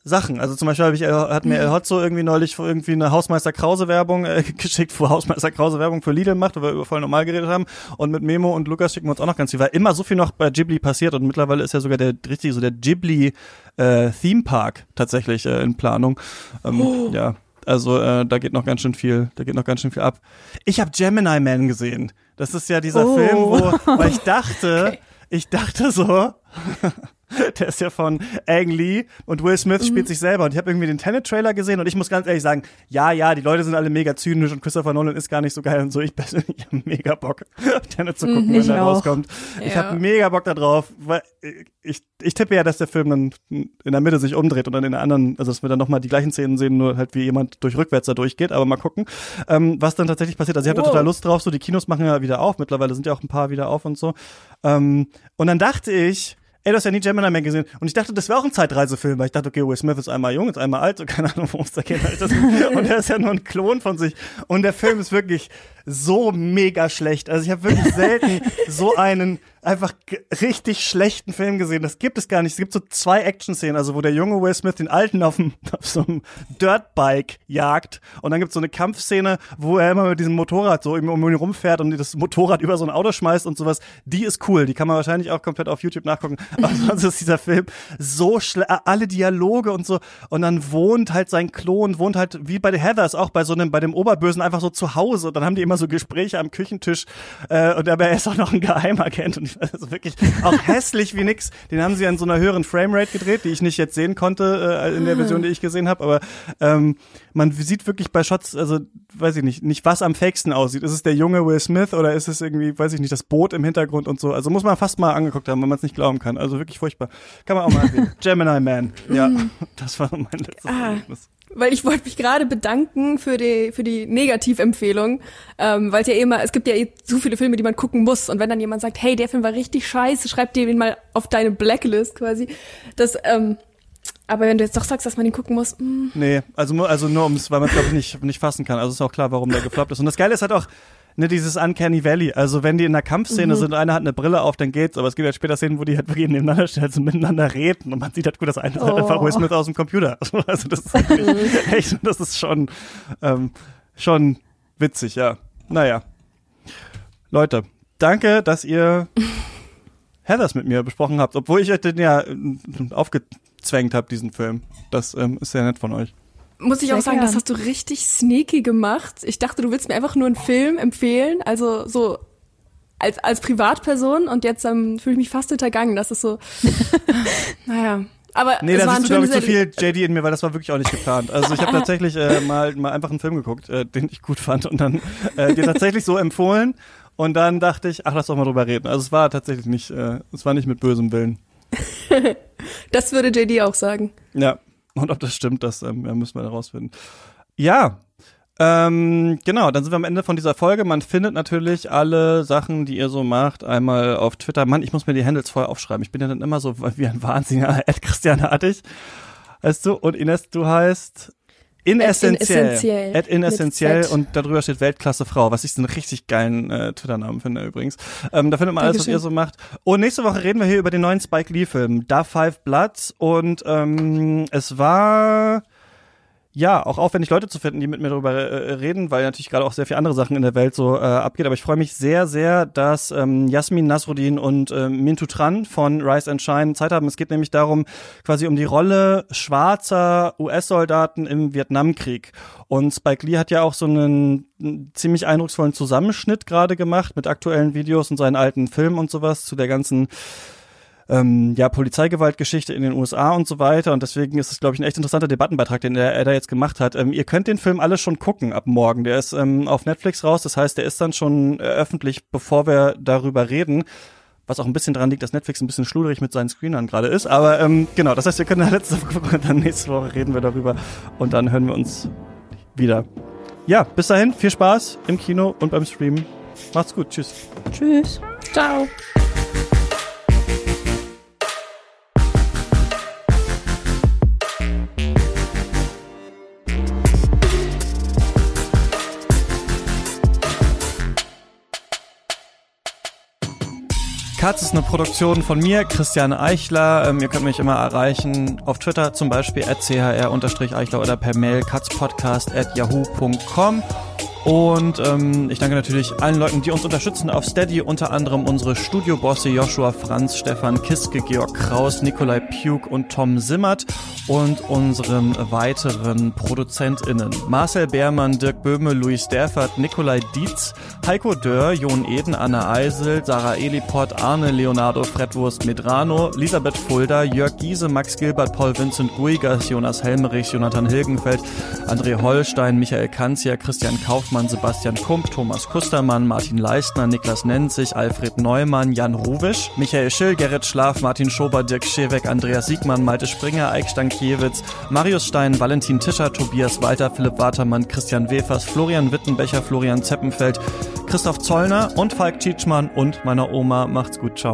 Sachen. Also zum Beispiel hab ich, äh, hat mir El Hotzo irgendwie neulich irgendwie eine Hausmeister Krause Werbung äh, geschickt, wo Hausmeister Krause Werbung für Lidl macht, wo wir über voll normal geredet haben. Und mit Memo und Lukas schicken wir uns auch noch ganz viel, weil immer so viel noch bei Ghibli passiert und mittlerweile ist ja sogar der richtig so der Ghibli äh, Theme Park tatsächlich äh, in Planung. Ähm, Ja. Also äh, da geht noch ganz schön viel, da geht noch ganz schön viel ab. Ich habe Gemini Man gesehen. Das ist ja dieser Oh. Film, wo, weil ich dachte, ich dachte so, der ist ja von Ang Lee und Will Smith spielt sich selber. Und ich habe irgendwie den Tenet-Trailer gesehen und ich muss ganz ehrlich sagen, ja, ja, die Leute sind alle mega zynisch und Christopher Nolan ist gar nicht so geil und so. Ich persönlich habe mega Bock, Tenet zu gucken, wenn Ich der auch. rauskommt. Ich Ja. habe mega Bock da drauf, weil ich, ich tippe ja, dass der Film dann in der Mitte sich umdreht und dann in der anderen, also dass wir dann nochmal die gleichen Szenen sehen, nur halt wie jemand durch rückwärts da durchgeht, aber mal gucken, ähm, was dann tatsächlich passiert. Also ich habe da Wow. total Lust drauf, so die Kinos machen ja wieder auf, mittlerweile sind ja auch ein paar wieder auf und so. Ähm, und dann dachte ich, ey, du hast ja nie Gemini Man gesehen. Und ich dachte, das wäre auch ein Zeitreisefilm, weil ich dachte, okay, Will Smith ist einmal jung, ist einmal alt, so keine Ahnung, worum es da geht. Und er ist ja nur ein Klon von sich. Und der Film ist wirklich so mega schlecht. Also ich habe wirklich selten so einen einfach richtig schlechten Film gesehen. Das gibt es gar nicht. Es gibt so zwei Action-Szenen, also wo der junge Will Smith den alten auf, dem, auf so einem Dirtbike jagt. Und dann gibt es so eine Kampfszene, wo er immer mit diesem Motorrad so um ihn rumfährt und das Motorrad über so ein Auto schmeißt und sowas. Die ist cool. Die kann man wahrscheinlich auch komplett auf YouTube nachgucken. Aber sonst ist dieser Film so schlecht. Alle Dialoge und so. Und dann wohnt halt sein Klon, wohnt halt wie bei den Heathers auch bei so einem, bei dem Oberbösen einfach so zu Hause. Und dann haben die immer so Gespräche am Küchentisch. Äh, und dabei ist auch noch ein Geheimagent. Und also wirklich auch hässlich wie nix. Den haben sie an so einer höheren Framerate gedreht, die ich nicht jetzt sehen konnte äh, in der Version, die ich gesehen habe. Aber ähm, man sieht wirklich bei Shots, also weiß ich nicht, nicht was am faksten aussieht. Ist es der junge Will Smith oder ist es irgendwie, weiß ich nicht, das Boot im Hintergrund und so. Also muss man fast mal angeguckt haben, wenn man es nicht glauben kann. Also wirklich furchtbar. Kann man auch mal erwähnen. Gemini Man. Ja, das war mein letztes Erlebnis. Weil ich wollte mich gerade bedanken für die, für die Negativempfehlung, ähm, weil es ja immer, es gibt ja eh so viele Filme, die man gucken muss. Und wenn dann jemand sagt, hey, der Film war richtig scheiße, schreib dir den mal auf deine Blacklist quasi. Das, ähm, aber wenn du jetzt doch sagst, dass man den gucken muss, mm, Nee, also also nur ums, weil man es glaube ich nicht, nicht fassen kann. Also ist auch klar, warum der gefloppt ist. Und das Geile ist halt auch, ne, dieses Uncanny Valley. Also wenn die in der Kampfszene sind, einer hat eine Brille auf, dann geht's. Aber es gibt halt später Szenen, wo die halt wirklich nebeneinander stehen und miteinander reden. Und man sieht halt gut, das eine ist halt Oh. einfach Will Smith aus dem Computer. Also das ist wirklich, echt, das ist schon, ähm, schon witzig, ja. Naja. Leute, danke, dass ihr Heathers mit mir besprochen habt, obwohl ich euch den ja äh, aufgezwängt habe, diesen Film. Das ähm, ist sehr nett von euch. Muss ich Sehr auch sagen, gern. das hast du richtig sneaky gemacht. Ich dachte, du willst mir einfach nur einen Film empfehlen, also so als, als Privatperson und jetzt ähm, fühle ich mich fast hintergangen. Das ist so, naja. Aber Nee, da siehst du, glaube ich, zu viel JD in mir, weil das war wirklich auch nicht geplant. Also ich habe tatsächlich äh, mal, mal einfach einen Film geguckt, äh, den ich gut fand und dann äh, dir tatsächlich so empfohlen und dann dachte ich, ach, lass doch mal drüber reden. Also es war tatsächlich nicht, äh, es war nicht mit bösem Willen. Das würde JD auch sagen. Ja, und ob das stimmt, das ähm, müssen wir herausfinden. Ja, ähm, genau, dann sind wir am Ende von dieser Folge. Man findet natürlich alle Sachen, die ihr so macht, einmal auf Twitter. Mann, ich muss mir die Handles vorher aufschreiben. Ich bin ja dann immer so wie ein Wahnsinniger, Ed Christiane Attig. Weißt du, und Ines, du heißt Inessentiell. Inessentiell. At Inessentiell und darüber steht Weltklasse Frau, was ich so einen richtig geilen äh, Twitter-Namen finde übrigens. Ähm, da findet man alles, was Dankeschön. ihr so macht. Und nächste Woche reden wir hier über den neuen Spike Lee-Film, Da Five Bloods. Und ähm, es war ja, auch aufwendig Leute zu finden, die mit mir darüber äh, reden, weil natürlich gerade auch sehr viele andere Sachen in der Welt so äh, abgeht. Aber ich freue mich sehr, sehr, dass ähm, Jasmin Nasruddin und ähm, Mintu Tran von Rise and Shine Zeit haben. Es geht nämlich darum, quasi um die Rolle schwarzer US-Soldaten im Vietnamkrieg. Und Spike Lee hat ja auch so einen ziemlich eindrucksvollen Zusammenschnitt gerade gemacht mit aktuellen Videos und seinen alten Filmen und sowas zu der ganzen ähm, ja, Polizeigewaltgeschichte in den USA und so weiter. Und deswegen ist es, glaube ich, ein echt interessanter Debattenbeitrag, den er, er da jetzt gemacht hat. Ähm, ihr könnt den Film alle schon gucken ab morgen. Der ist ähm, auf Netflix raus. Das heißt, der ist dann schon äh, öffentlich, bevor wir darüber reden. Was auch ein bisschen daran liegt, dass Netflix ein bisschen schludrig mit seinen Screenern gerade ist. Aber ähm, genau, das heißt, wir können da letzte Woche gucken und dann nächste Woche reden wir darüber. Und dann hören wir uns wieder. Ja, bis dahin, viel Spaß im Kino und beim Streamen. Macht's gut, tschüss. Tschüss. Ciao. Katz ist eine Produktion von mir, Christian Eichler. Ähm, ihr könnt mich immer erreichen auf Twitter zum Beispiel at chr-eichler oder per Mail katzpodcast at yahoo.com. Und ähm, ich danke natürlich allen Leuten, die uns unterstützen. Auf Steady, unter anderem unsere Studiobosse Joshua Franz, Stefan Kiske, Georg Kraus, Nikolai Puk und Tom Simmert und unseren weiteren ProduzentInnen. Marcel Beermann, Dirk Böhme, Luis Derfert, Nikolai Dietz, Heiko Dörr, Jon Eden, Anna Eisel, Sarah Eliport, Arne Leonardo Fredwurst Medrano, Elisabeth Fulda, Jörg Giese, Max Gilbert, Paul Vincent Guigas, Jonas Helmerich, Jonathan Hilgenfeld, André Holstein, Michael Kanzia, Christian Kaufmann, Sebastian Kump, Thomas Kustermann, Martin Leistner, Niklas Nenzig, Alfred Neumann, Jan Ruwisch, Michael Schill, Gerrit Schlaf, Martin Schober, Dirk Scheweck, Andreas Siegmann, Malte Springer, Eik Stankiewicz, Marius Stein, Valentin Tischer, Tobias Walter, Philipp Watermann, Christian Wefers, Florian Wittenbecher, Florian Zeppenfeld, Christoph Zollner und Falk Tietschmann und meiner Oma. Macht's gut, ciao.